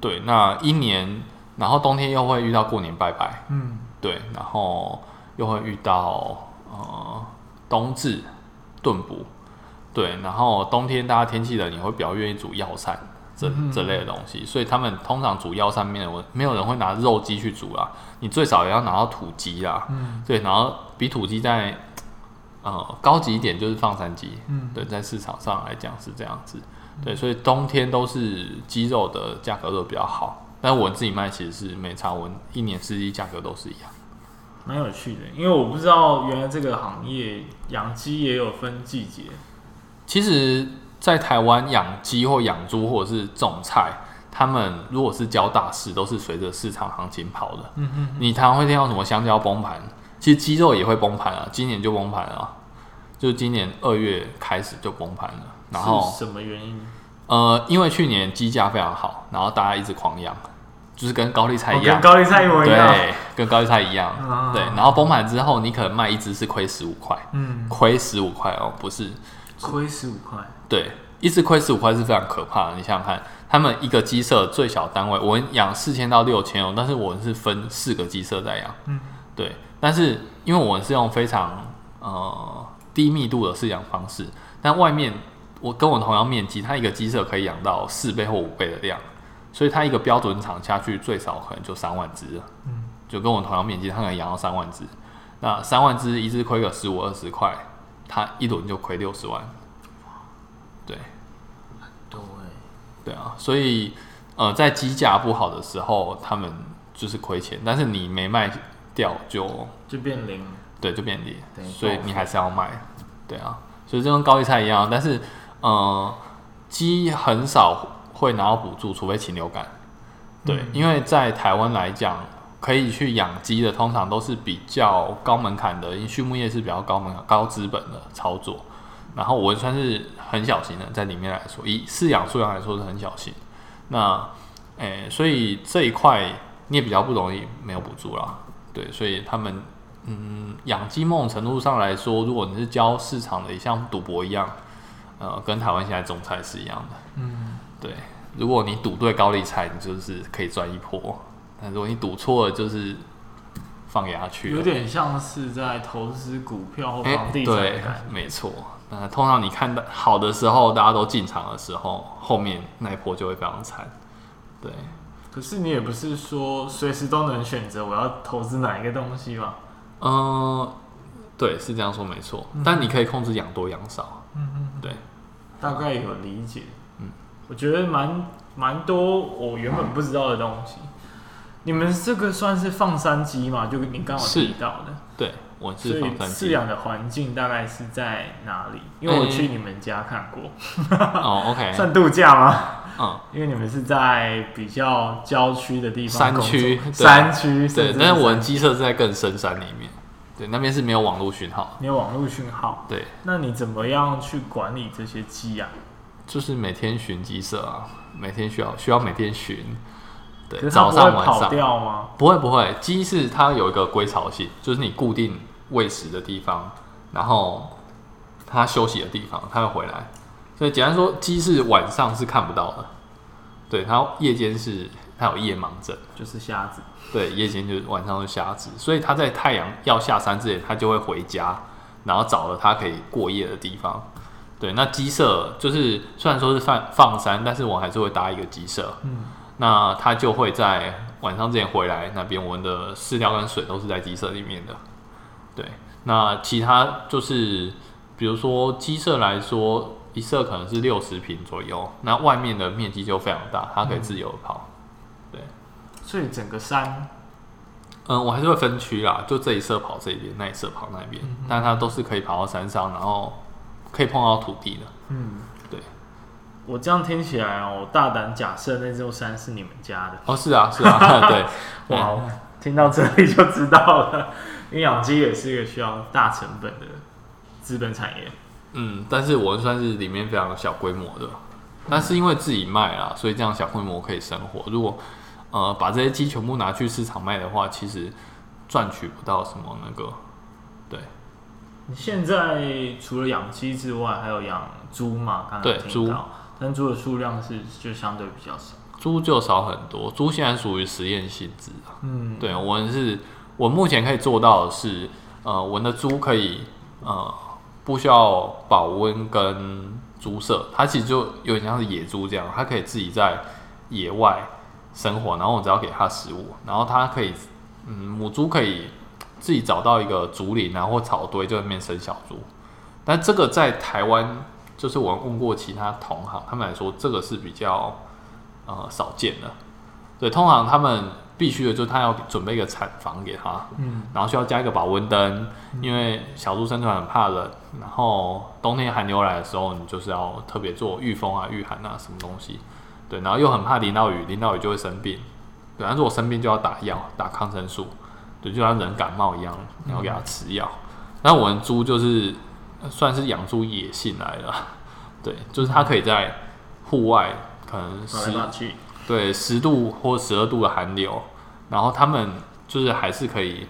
对，那一年，然后冬天又会遇到过年拜拜，嗯，对，然后又会遇到呃冬至炖补，对，然后冬天大家天气冷，你会比较愿意煮药膳。这这类的东西，所以他们通常煮药上面，我没有人会拿肉鸡去煮啦。你最少也要拿到土鸡啦，嗯，对，然后比土鸡在呃高级一点就是放山鸡，嗯，对，在市场上来讲是这样子，对，所以冬天都是鸡肉的价格都比较好，但我自己卖其实是没差，我一年四季价格都是一样，蛮有趣的，因为我不知道原来这个行业养鸡也有分季节，其实。在台湾养鸡或养猪或者是种菜，他们如果是交大事，都是随着市场行情跑的。嗯嗯，你常常会听到什么香蕉崩盘，其实鸡肉也会崩盘啊，今年就崩盘了，就今年二月开始就崩盘了。然后什么原因？呃，因为去年鸡价非常好，然后大家一直狂养，就是跟高丽菜一样，跟高丽菜一模一样，对，跟高丽菜一样，对。然后崩盘之后，你可能卖一只是亏十五块，嗯，亏十五块哦，不是。亏十五块，对，一只亏十五块是非常可怕的。你想想看，他们一个鸡舍最小单位，我们养四千到六千哦，但是我们是分四个鸡舍在养，嗯，对。但是因为我们是用非常呃低密度的饲养方式，但外面我跟我同样面积，它一个鸡舍可以养到四倍或五倍的量，所以它一个标准场下去最少可能就三万只，嗯，就跟我同样面积，它可能养到三万只。那三万只，一只亏个十五二十块，它一轮就亏六十万。对，对，对啊，所以呃，在机价不好的时候，他们就是亏钱，但是你没卖掉就就变零，对，就变零，所以你还是要卖。对啊，所以就跟高丽菜一样，但是呃，鸡很少会拿到补助，除非禽流感。对，嗯、因为在台湾来讲。可以去养鸡的，通常都是比较高门槛的，因为畜牧业是比较高门槛、高资本的操作。然后我算是很小心的，在里面来说，以饲养数量来说是很小心。那，诶、欸，所以这一块你也比较不容易没有补助啦。对，所以他们，嗯，养鸡某种程度上来说，如果你是教市场的，也像赌博一样，呃，跟台湾现在种菜是一样的。嗯，对，如果你赌对高利菜，你就是可以赚一波。如果你赌错了，就是放牙去。有点像是在投资股票或房地产、欸。对，没错。那通常你看到好的时候，大家都进场的时候，后面那一波就会非常惨。对。可是你也不是说随时都能选择我要投资哪一个东西吧？嗯，对，是这样说没错。嗯、但你可以控制养多养少。嗯嗯。对。大概有理解。嗯。我觉得蛮蛮多我原本不知道的东西。嗯你们这个算是放山鸡嘛？就你刚好提到的，对，我是放山鸡。饲养的环境大概是在哪里？因为我去你们家看过。哦，OK，算度假吗？嗯，因为你们是在比较郊区的地方，山区，山区，对。但是我们鸡舍是在更深山里面，对，那边是没有网络讯号，没有网络讯号。对，那你怎么样去管理这些鸡啊？就是每天巡鸡舍啊，每天需要需要每天巡。对，早上晚上不会不会，鸡是它有一个归巢性，就是你固定喂食的地方，然后它休息的地方，它会回来。所以简单说，鸡是晚上是看不到的，对，它夜间是它有夜盲症，就是瞎子。对，夜间就是晚上是瞎子，所以它在太阳要下山之前，它就会回家，然后找了它可以过夜的地方。对，那鸡舍就是虽然说是放放山，但是我还是会搭一个鸡舍。嗯。那它就会在晚上之前回来那边，我们的饲料跟水都是在鸡舍里面的。对，那其他就是，比如说鸡舍来说，一舍可能是六十平左右，那外面的面积就非常大，它可以自由跑。对，所以整个山，嗯，我还是会分区啦，就这一舍跑这边，那一舍跑那边，嗯、但它都是可以跑到山上，然后可以碰到土地的。嗯。我这样听起来哦，我大胆假设那座山是你们家的哦，是啊，是啊，对，哇，听到这里就知道了，因为养鸡也是一个需要大成本的资本产业。嗯，但是我算是里面非常小规模的，但是因为自己卖啊，所以这样小规模可以生活。如果呃把这些鸡全部拿去市场卖的话，其实赚取不到什么那个。对，你现在除了养鸡之外，还有养猪嘛？刚才听到。但猪的数量是就相对比较少，猪就少很多。猪现在属于实验性质，嗯，对，我们是，我目前可以做到的是，呃，我们的猪可以，呃，不需要保温跟猪舍，它其实就有点像是野猪这样，它可以自己在野外生活，然后我只要给它食物，然后它可以，嗯，母猪可以自己找到一个竹林啊或草堆，就在那边生小猪。但这个在台湾。就是我问过其他同行，他们来说这个是比较呃少见的。对，通常他们必须的就是他要准备一个产房给他，嗯，然后需要加一个保温灯，因为小猪生存很怕冷，然后冬天寒流来的时候，你就是要特别做御风啊、御寒啊什么东西。对，然后又很怕淋到雨，淋到雨就会生病。对，但是我生病就要打药，打抗生素，对，就像人感冒一样，然后给他吃药。那、嗯、我们猪就是。算是养出野性来了，对，就是它可以在户外，可能十对十度或十二度的寒流，然后它们就是还是可以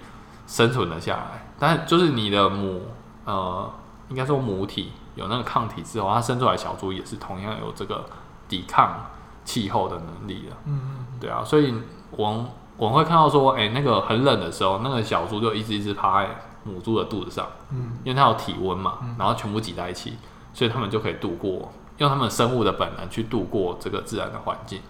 生存的下来。但就是你的母呃，应该说母体有那个抗体之后，它生出来小猪也是同样有这个抵抗气候的能力的。嗯嗯，对啊，所以我我们会看到说，哎、欸，那个很冷的时候，那个小猪就一直一直趴在母猪的肚子上，嗯，因为它有体温嘛，然后全部挤在一起，所以它们就可以度过，用它们生物的本能去度过这个自然的环境。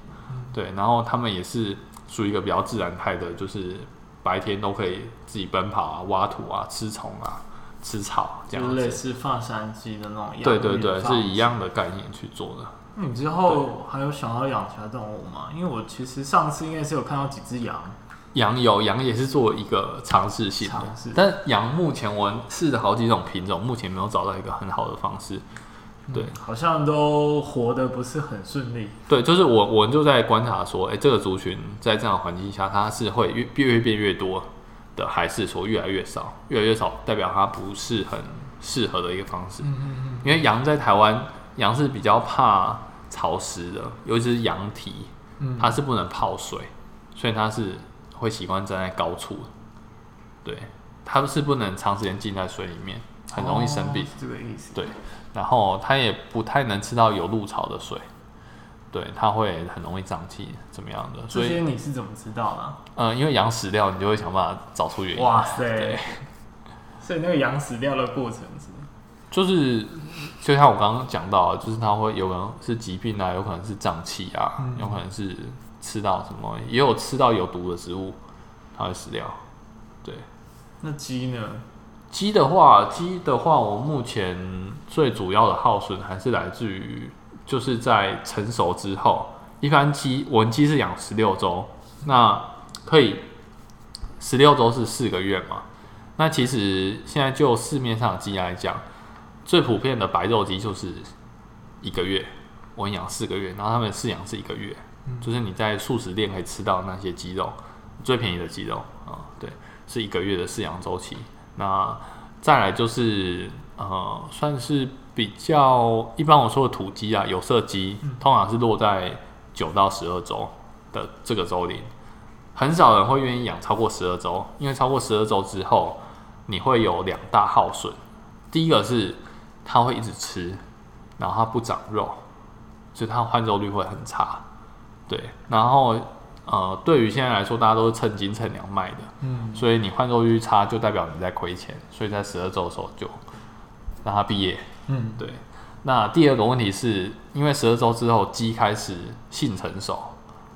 对，然后它们也是属于一个比较自然态的，就是。白天都可以自己奔跑啊、挖土啊、吃虫啊、吃草，这样子。类似放山鸡的那种。对对对，是一样的概念去做的。你之后还有想要养其他动物吗？因为我其实上次应该是有看到几只羊。羊有羊也是做一个尝试性但羊目前我试了好几种品种，目前没有找到一个很好的方式。对、嗯，好像都活得不是很顺利。对，就是我，我就在观察说，哎、欸，这个族群在这样的环境下，它是会越越变越多的，还是说越来越少？越来越少代表它不是很适合的一个方式。嗯嗯嗯。因为羊在台湾，羊是比较怕潮湿的，尤其是羊蹄，它是不能泡水，所以它是会习惯站在高处。对，它是不能长时间浸在水里面，很容易生病。哦、这个意思。对。然后它也不太能吃到有露草的水，对，它会很容易胀气，怎么样的？所以你是怎么知道呢？嗯，因为养死掉，你就会想办法找出原因。哇塞！所以那个羊死掉的过程是？就是就像我刚刚讲到，就是它会有可能是疾病啊，有可能是胀气啊，嗯、有可能是吃到什么，也有吃到有毒的食物，它会死掉。对，那鸡呢？鸡的话，鸡的话，我目前最主要的耗损还是来自于，就是在成熟之后，一般鸡，我们鸡是养十六周，那可以十六周是四个月嘛？那其实现在就市面上的鸡来讲，最普遍的白肉鸡就是一个月，我养四个月，然后他们饲养是一个月，就是你在素食店可以吃到那些鸡肉，最便宜的鸡肉啊，对，是一个月的饲养周期。那再来就是呃，算是比较一般我说的土鸡啊，有色鸡，通常是落在九到十二周的这个周龄，很少人会愿意养超过十二周，因为超过十二周之后，你会有两大耗损。第一个是它会一直吃，然后它不长肉，所以它换肉率会很差。对，然后。呃，对于现在来说，大家都是称斤称两卖的，嗯，所以你换肉率差，就代表你在亏钱，所以在十二周的时候就让它毕业，嗯，对。那第二个问题是因为十二周之后鸡开始性成熟，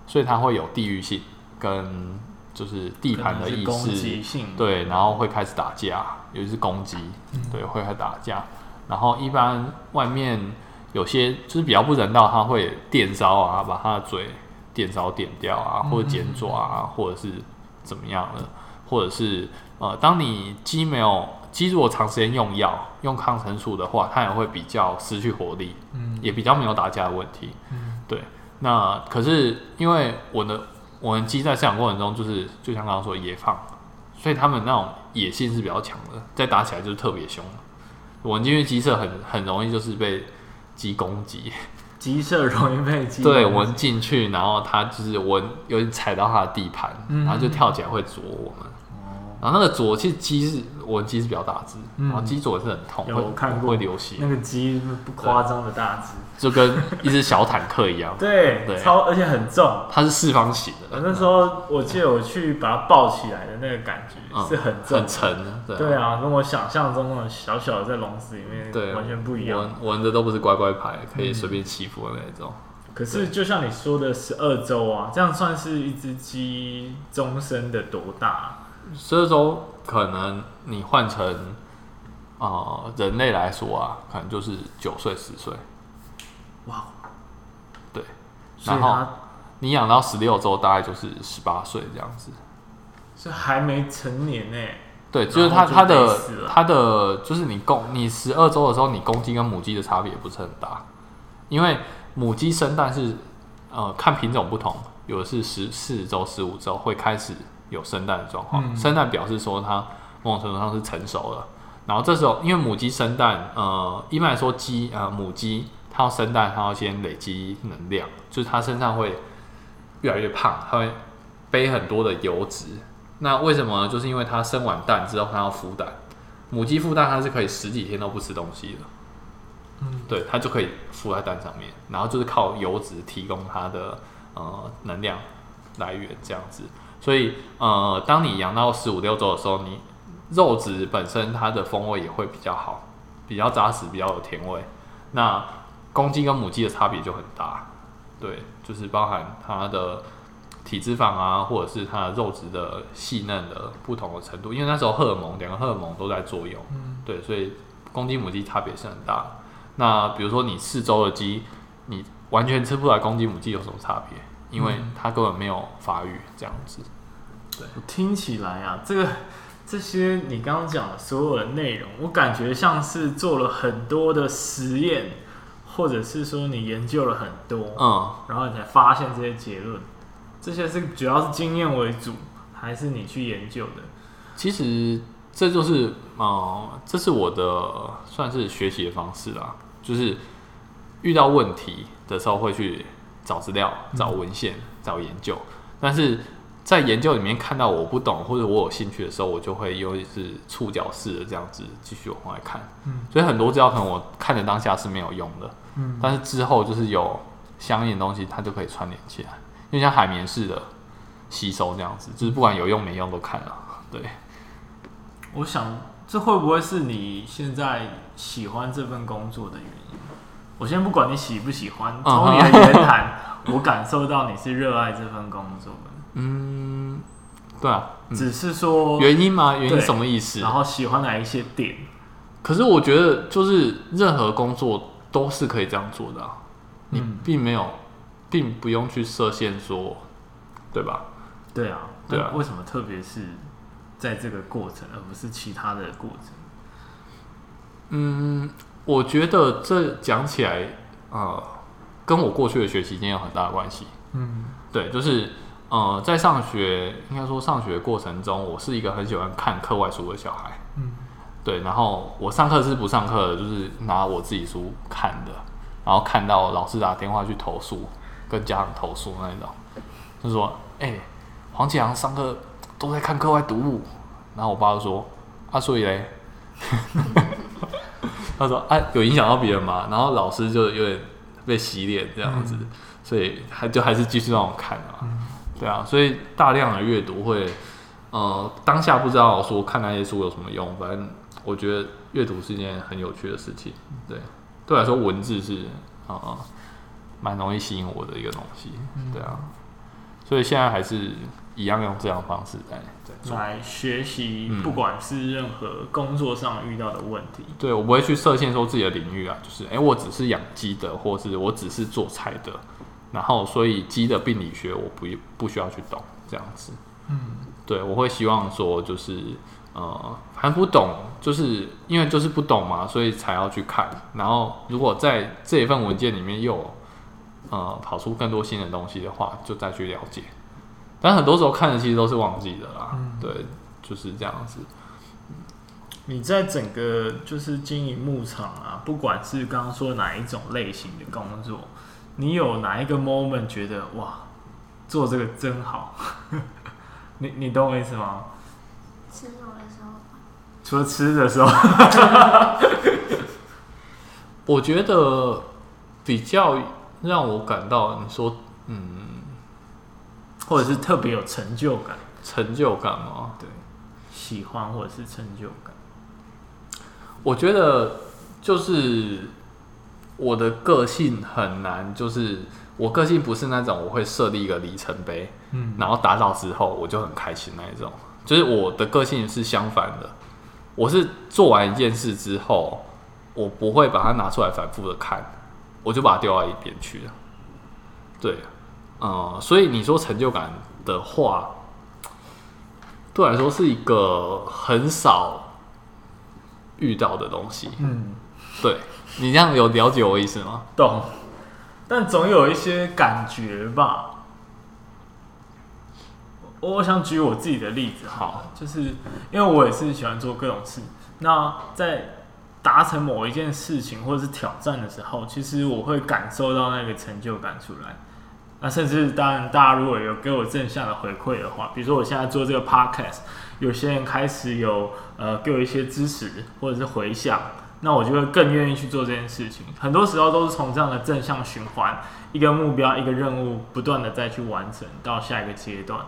所以它会有地域性跟就是地盘的意识，对，然后会开始打架，尤其是公鸡，对，会开始打架。然后一般外面有些就是比较不人道，它会电烧啊，把它的嘴。电烧点掉啊，或者剪爪啊，或者是怎么样的，或者是呃，当你鸡没有鸡如果长时间用药用抗生素的话，它也会比较失去活力，嗯，也比较没有打架的问题，嗯，对。那可是因为我的我们鸡在饲养过程中，就是就像刚刚说的野放，所以他们那种野性是比较强的，再打起来就是特别凶。我们因为鸡舍很很容易就是被鸡攻击。鸡舍容易被鸡对，我们进去，然后它就是我有点踩到它的地盘，嗯、然后就跳起来会啄我们。哦、然后它的左，其实鸡是我们鸡是比较大只，嗯、然后鸡啄是很痛，有我看过会流血。那个鸡不夸张的大只，就跟一只小坦克一样。对，对超而且很重，它是四方形的。那时候我记得我去把它抱起来的那个感觉。是很重、很沉的，对啊，跟我想象中那种小小的在笼子里面，对，完全不一样。闻的都不是乖乖牌，可以随便欺负的那种。可是就像你说的，十二周啊，这样算是一只鸡终身的多大？十二周可能你换成啊人类来说啊，可能就是九岁十岁。哇，对，然后你养到十六周，大概就是十八岁这样子。是还没成年呢？对，就是它它的它的就是你公你十二周的时候，你公鸡跟母鸡的差别不是很大，因为母鸡生蛋是呃看品种不同，有的是十四周、十五周会开始有生蛋的状况，嗯、生蛋表示说它某种程度上是成熟了，然后这时候因为母鸡生蛋，呃，一般来说鸡呃母鸡它要生蛋，它要先累积能量，就是它身上会越来越胖，它会背很多的油脂。那为什么呢？就是因为它生完蛋之后，它要孵蛋。母鸡孵蛋，它是可以十几天都不吃东西的。嗯，对，它就可以孵在蛋上面，然后就是靠油脂提供它的呃能量来源这样子。所以呃，当你养到十五六周的时候，你肉质本身它的风味也会比较好，比较扎实，比较有甜味。那公鸡跟母鸡的差别就很大，对，就是包含它的。体脂肪啊，或者是它的肉质的细嫩的不同的程度，因为那时候荷尔蒙两个荷尔蒙都在作用，嗯，对，所以公鸡母鸡差别是很大的。那比如说你四周的鸡，你完全吃不出来公鸡母鸡有什么差别，因为他根本没有发育这样子。对，听起来啊，这个这些你刚刚讲的所有的内容，我感觉像是做了很多的实验，或者是说你研究了很多，嗯，然后你才发现这些结论。这些是主要是经验为主，还是你去研究的？其实这就是呃，这是我的算是学习的方式啦。就是遇到问题的时候会去找资料、找文献、找研究。但是在研究里面看到我不懂或者我有兴趣的时候，我就会又是触角式的这样子继续往外看。嗯，所以很多资料可能我看的当下是没有用的。嗯，但是之后就是有相应的东西，它就可以串联起来。就像海绵似的吸收这样子，就是不管有用没用都看了。对，我想这会不会是你现在喜欢这份工作的原因？我先不管你喜不喜欢，从你的言谈，我感受到你是热爱这份工作的。嗯，对啊，嗯、只是说原因吗？原因什么意思？然后喜欢哪一些点？可是我觉得，就是任何工作都是可以这样做的、啊，你并没有。并不用去设限说，对吧？对啊，对啊。为什么特别是在这个过程，而不是其他的过程？嗯，我觉得这讲起来啊、呃，跟我过去的学习经验有很大的关系。嗯，对，就是呃，在上学，应该说上学过程中，我是一个很喜欢看课外书的小孩。嗯，对，然后我上课是不上课的，就是拿我自己书看的，然后看到老师打电话去投诉。跟家长投诉那种，就说：“哎、欸，黄启阳上课都在看课外读物。”然后我爸就说：“啊，所以嘞？” 他说：“啊，有影响到别人吗？”然后老师就有点被洗脸这样子，嗯、所以还就还是继续让我看啊。嗯、对啊，所以大量的阅读会，呃，当下不知道说看那些书有什么用，反正我觉得阅读是一件很有趣的事情。对，对我来说文字是啊。呃蛮容易吸引我的一个东西，对啊，所以现在还是一样用这样的方式在在来学习，不管是任何工作上遇到的问题。嗯、对，我不会去设限说自己的领域啊，就是哎、欸，我只是养鸡的，或是我只是做菜的，然后所以鸡的病理学我不不需要去懂这样子。嗯，对，我会希望说就是呃，还不懂，就是因为就是不懂嘛，所以才要去看。然后如果在这一份文件里面又呃，跑出更多新的东西的话，就再去了解。但很多时候看的其实都是忘记的啦，嗯、对，就是这样子。你在整个就是经营牧场啊，不管是刚刚说哪一种类型的工作，你有哪一个 moment 觉得哇，做这个真好？你你懂我意思吗？吃肉的时候。除了吃的时候，我觉得比较。让我感到你说，嗯，或者是特别有成就感，成就感吗？对，喜欢或者是成就感。我觉得就是我的个性很难，就是我个性不是那种我会设立一个里程碑，嗯，然后达到之后我就很开心那一种。就是我的个性是相反的，我是做完一件事之后，我不会把它拿出来反复的看。我就把它丢到一边去了。对，呃，所以你说成就感的话，对我来说是一个很少遇到的东西。嗯，对，你这样有了解我意思吗？懂，但总有一些感觉吧。我想举我自己的例子，好，就是因为我也是喜欢做各种事。那在达成某一件事情或者是挑战的时候，其实我会感受到那个成就感出来。那甚至当然，大家如果有给我正向的回馈的话，比如说我现在做这个 podcast，有些人开始有呃给我一些支持或者是回响，那我就会更愿意去做这件事情。很多时候都是从这样的正向循环，一个目标、一个任务，不断的再去完成到下一个阶段。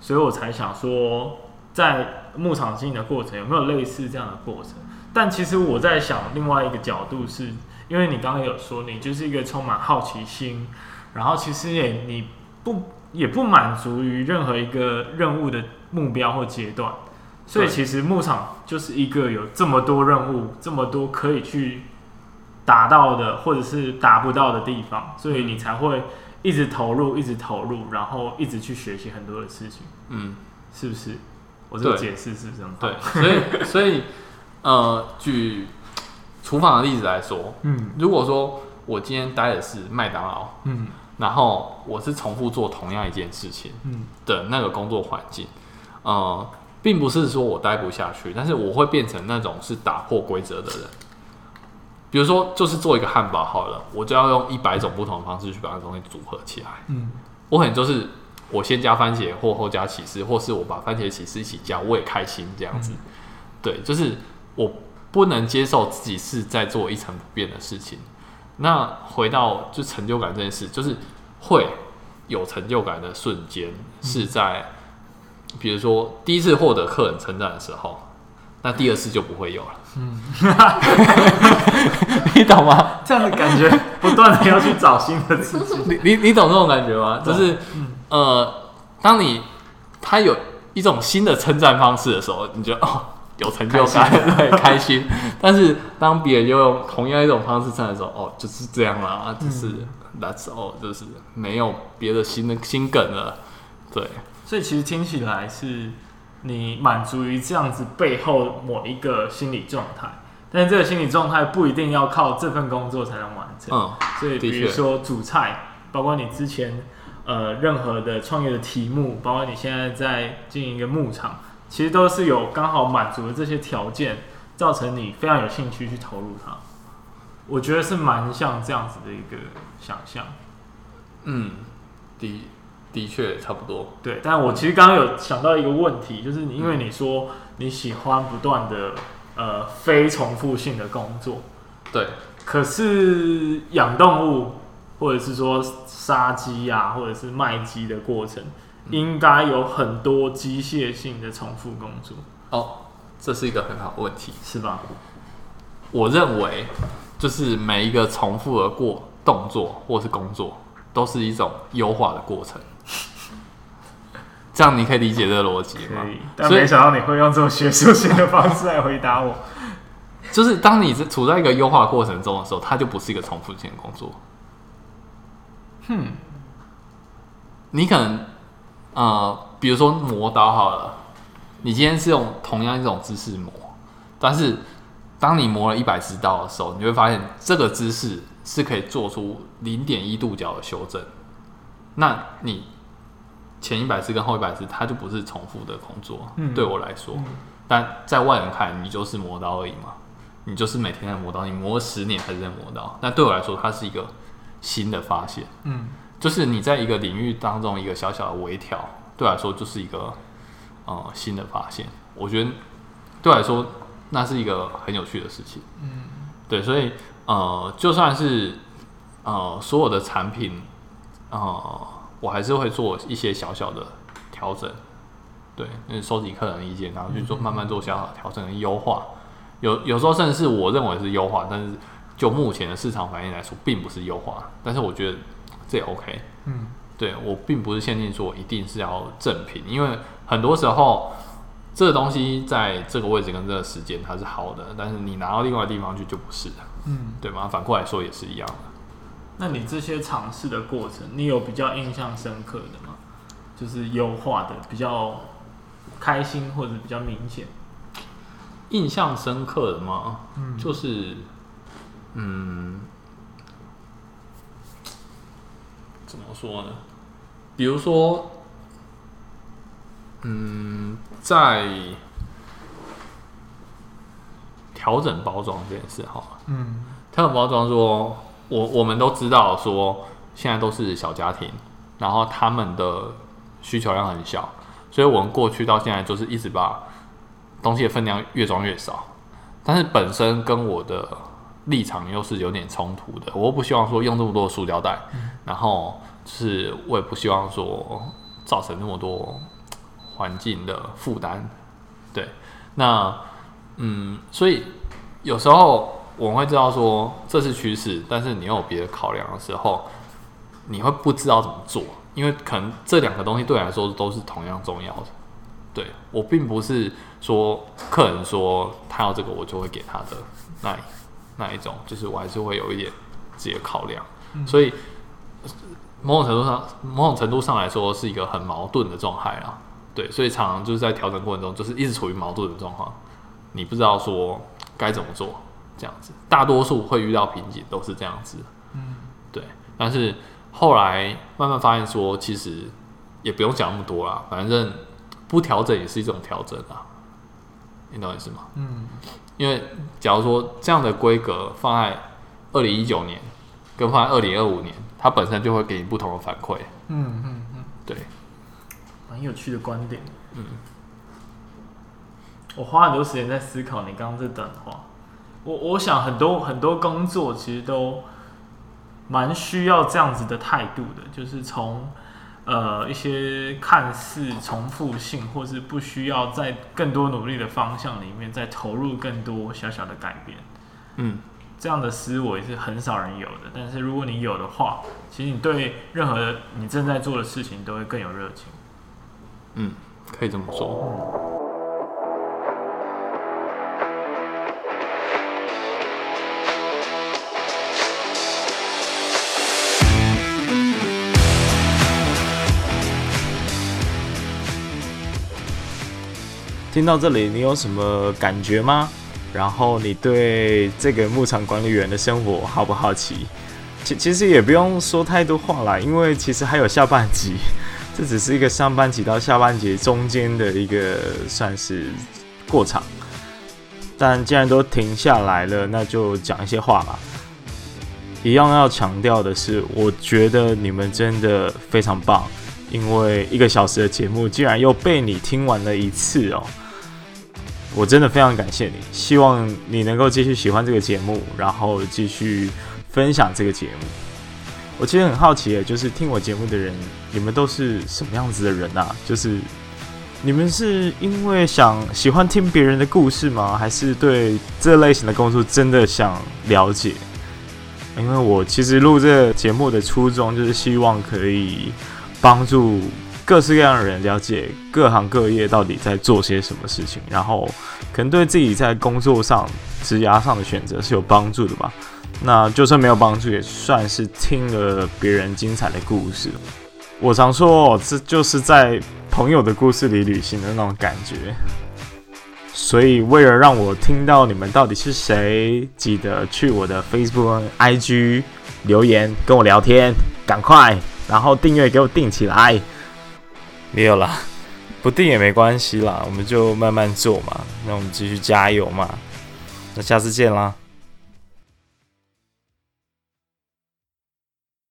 所以我才想说，在牧场经营的过程有没有类似这样的过程？但其实我在想另外一个角度是，是因为你刚刚有说你就是一个充满好奇心，然后其实也你不也不满足于任何一个任务的目标或阶段。所以其实牧场就是一个有这么多任务，这么多可以去达到的，或者是达不到的地方，所以你才会一直投入，一直投入，然后一直去学习很多的事情。嗯，是不是？我这个解释是这样。对，所以所以呃，举厨房的例子来说，嗯，如果说我今天待的是麦当劳，嗯，然后我是重复做同样一件事情，嗯的那个工作环境，呃。并不是说我待不下去，但是我会变成那种是打破规则的人。比如说，就是做一个汉堡好了，我就要用一百种不同的方式去把那东西组合起来。嗯，我可能就是我先加番茄，或后加起司，或是我把番茄起司一起加，我也开心这样子。嗯、对，就是我不能接受自己是在做一成不变的事情。那回到就成就感这件事，就是会有成就感的瞬间是在。比如说，第一次获得客人称赞的时候，那第二次就不会有了。嗯，你懂吗？这样的感觉，不断的要去找新的刺激。你你你懂这种感觉吗？就是，嗯、呃，当你他有一种新的称赞方式的时候，你觉得哦有成就感，开对，开心。但是当别人又用同样一种方式称赞的时候，哦，就是这样啦，就是 That's all，就是没有别的新的新梗了，对。所以其实听起来是你满足于这样子背后某一个心理状态，但是这个心理状态不一定要靠这份工作才能完成。嗯，所以比如说煮菜，包括你之前呃任何的创业的题目，包括你现在在经营一个牧场，其实都是有刚好满足了这些条件，造成你非常有兴趣去投入它。我觉得是蛮像这样子的一个想象。嗯，的。的确差不多，对。但我其实刚刚有想到一个问题，就是你因为你说你喜欢不断的呃非重复性的工作，对。可是养动物或者是说杀鸡呀，或者是卖鸡的过程，嗯、应该有很多机械性的重复工作。哦，这是一个很好的问题，是吧？我认为就是每一个重复的过动作或是工作，都是一种优化的过程。这样你可以理解这个逻辑吗？但没想到你会用这种学术性的方式来回答我。就是当你处在一个优化过程中的时候，它就不是一个重复性的工作。哼，你可能呃，比如说磨刀好了，你今天是用同样一种姿势磨，但是当你磨了一百只刀的时候，你会发现这个姿势是可以做出零点一度角的修正。那你。前一百次跟后一百次，它就不是重复的工作，嗯、对我来说。嗯、但在外人看，你就是磨刀而已嘛，你就是每天在磨刀，你磨了十年还是在磨刀。那对我来说，它是一个新的发现，嗯，就是你在一个领域当中一个小小的微调，对来说就是一个呃新的发现。我觉得对来说，那是一个很有趣的事情，嗯，对，所以呃，就算是呃所有的产品，呃。我还是会做一些小小的调整，对，因为收集客人意见，然后去做慢慢做小小的调整跟优化。有有时候甚至是我认为是优化，但是就目前的市场反应来说，并不是优化。但是我觉得这也 OK，嗯，对，我并不是限定说一定是要正品，因为很多时候这个东西在这个位置跟这个时间它是好的，但是你拿到另外的地方去就不是了，嗯，对吗？反过来说也是一样的。那你这些尝试的过程，你有比较印象深刻的吗？就是优化的比较开心或者比较明显？印象深刻的吗？嗯，就是，嗯，怎么说呢？比如说，嗯，在调整包装这件事，好了，嗯，调整包装说。我我们都知道说，现在都是小家庭，然后他们的需求量很小，所以我们过去到现在就是一直把东西的分量越装越少。但是本身跟我的立场又是有点冲突的。我又不希望说用这么多塑胶袋，嗯、然后就是我也不希望说造成那么多环境的负担。对，那嗯，所以有时候我们会知道说这是趋势，但是你又有别的考量的时候，你会不知道怎么做，因为可能这两个东西对你来说都是同样重要的。对，我并不是说客人说他要这个，我就会给他的那一那一种，就是我还是会有一点自己的考量。嗯、所以某种程度上，某种程度上来说是一个很矛盾的状态啊。对，所以常常就是在调整过程中，就是一直处于矛盾的状况，你不知道说该怎么做，这样子。大多数会遇到瓶颈都是这样子。嗯，对。但是后来慢慢发现说，其实也不用讲那么多啦，反正。不调整也是一种调整啊，你懂我意思吗？嗯，因为假如说这样的规格放在二零一九年，跟放在二零二五年，它本身就会给你不同的反馈。嗯嗯嗯，对，蛮有趣的观点。嗯，我花很多时间在思考你刚刚这段话。我我想很多很多工作其实都蛮需要这样子的态度的，就是从。呃，一些看似重复性，或是不需要在更多努力的方向里面，再投入更多小小的改变。嗯，这样的思维是很少人有的。但是如果你有的话，其实你对任何你正在做的事情都会更有热情。嗯，可以这么说。嗯听到这里，你有什么感觉吗？然后你对这个牧场管理员的生活好不好奇？其其实也不用说太多话啦，因为其实还有下半集，这只是一个上半集到下半集中间的一个算是过场。但既然都停下来了，那就讲一些话吧。一样要强调的是，我觉得你们真的非常棒，因为一个小时的节目竟然又被你听完了一次哦。我真的非常感谢你，希望你能够继续喜欢这个节目，然后继续分享这个节目。我其实很好奇，就是听我节目的人，你们都是什么样子的人啊？就是你们是因为想喜欢听别人的故事吗？还是对这类型的工作真的想了解？因为我其实录这个节目的初衷，就是希望可以帮助。各式各样的人了解各行各业到底在做些什么事情，然后可能对自己在工作上、职涯上的选择是有帮助的吧。那就算没有帮助，也算是听了别人精彩的故事。我常说，这就是在朋友的故事里旅行的那种感觉。所以，为了让我听到你们到底是谁，记得去我的 Facebook、IG 留言跟我聊天，赶快，然后订阅给我订起来。没有啦，不定也没关系啦，我们就慢慢做嘛。那我们继续加油嘛。那下次见啦。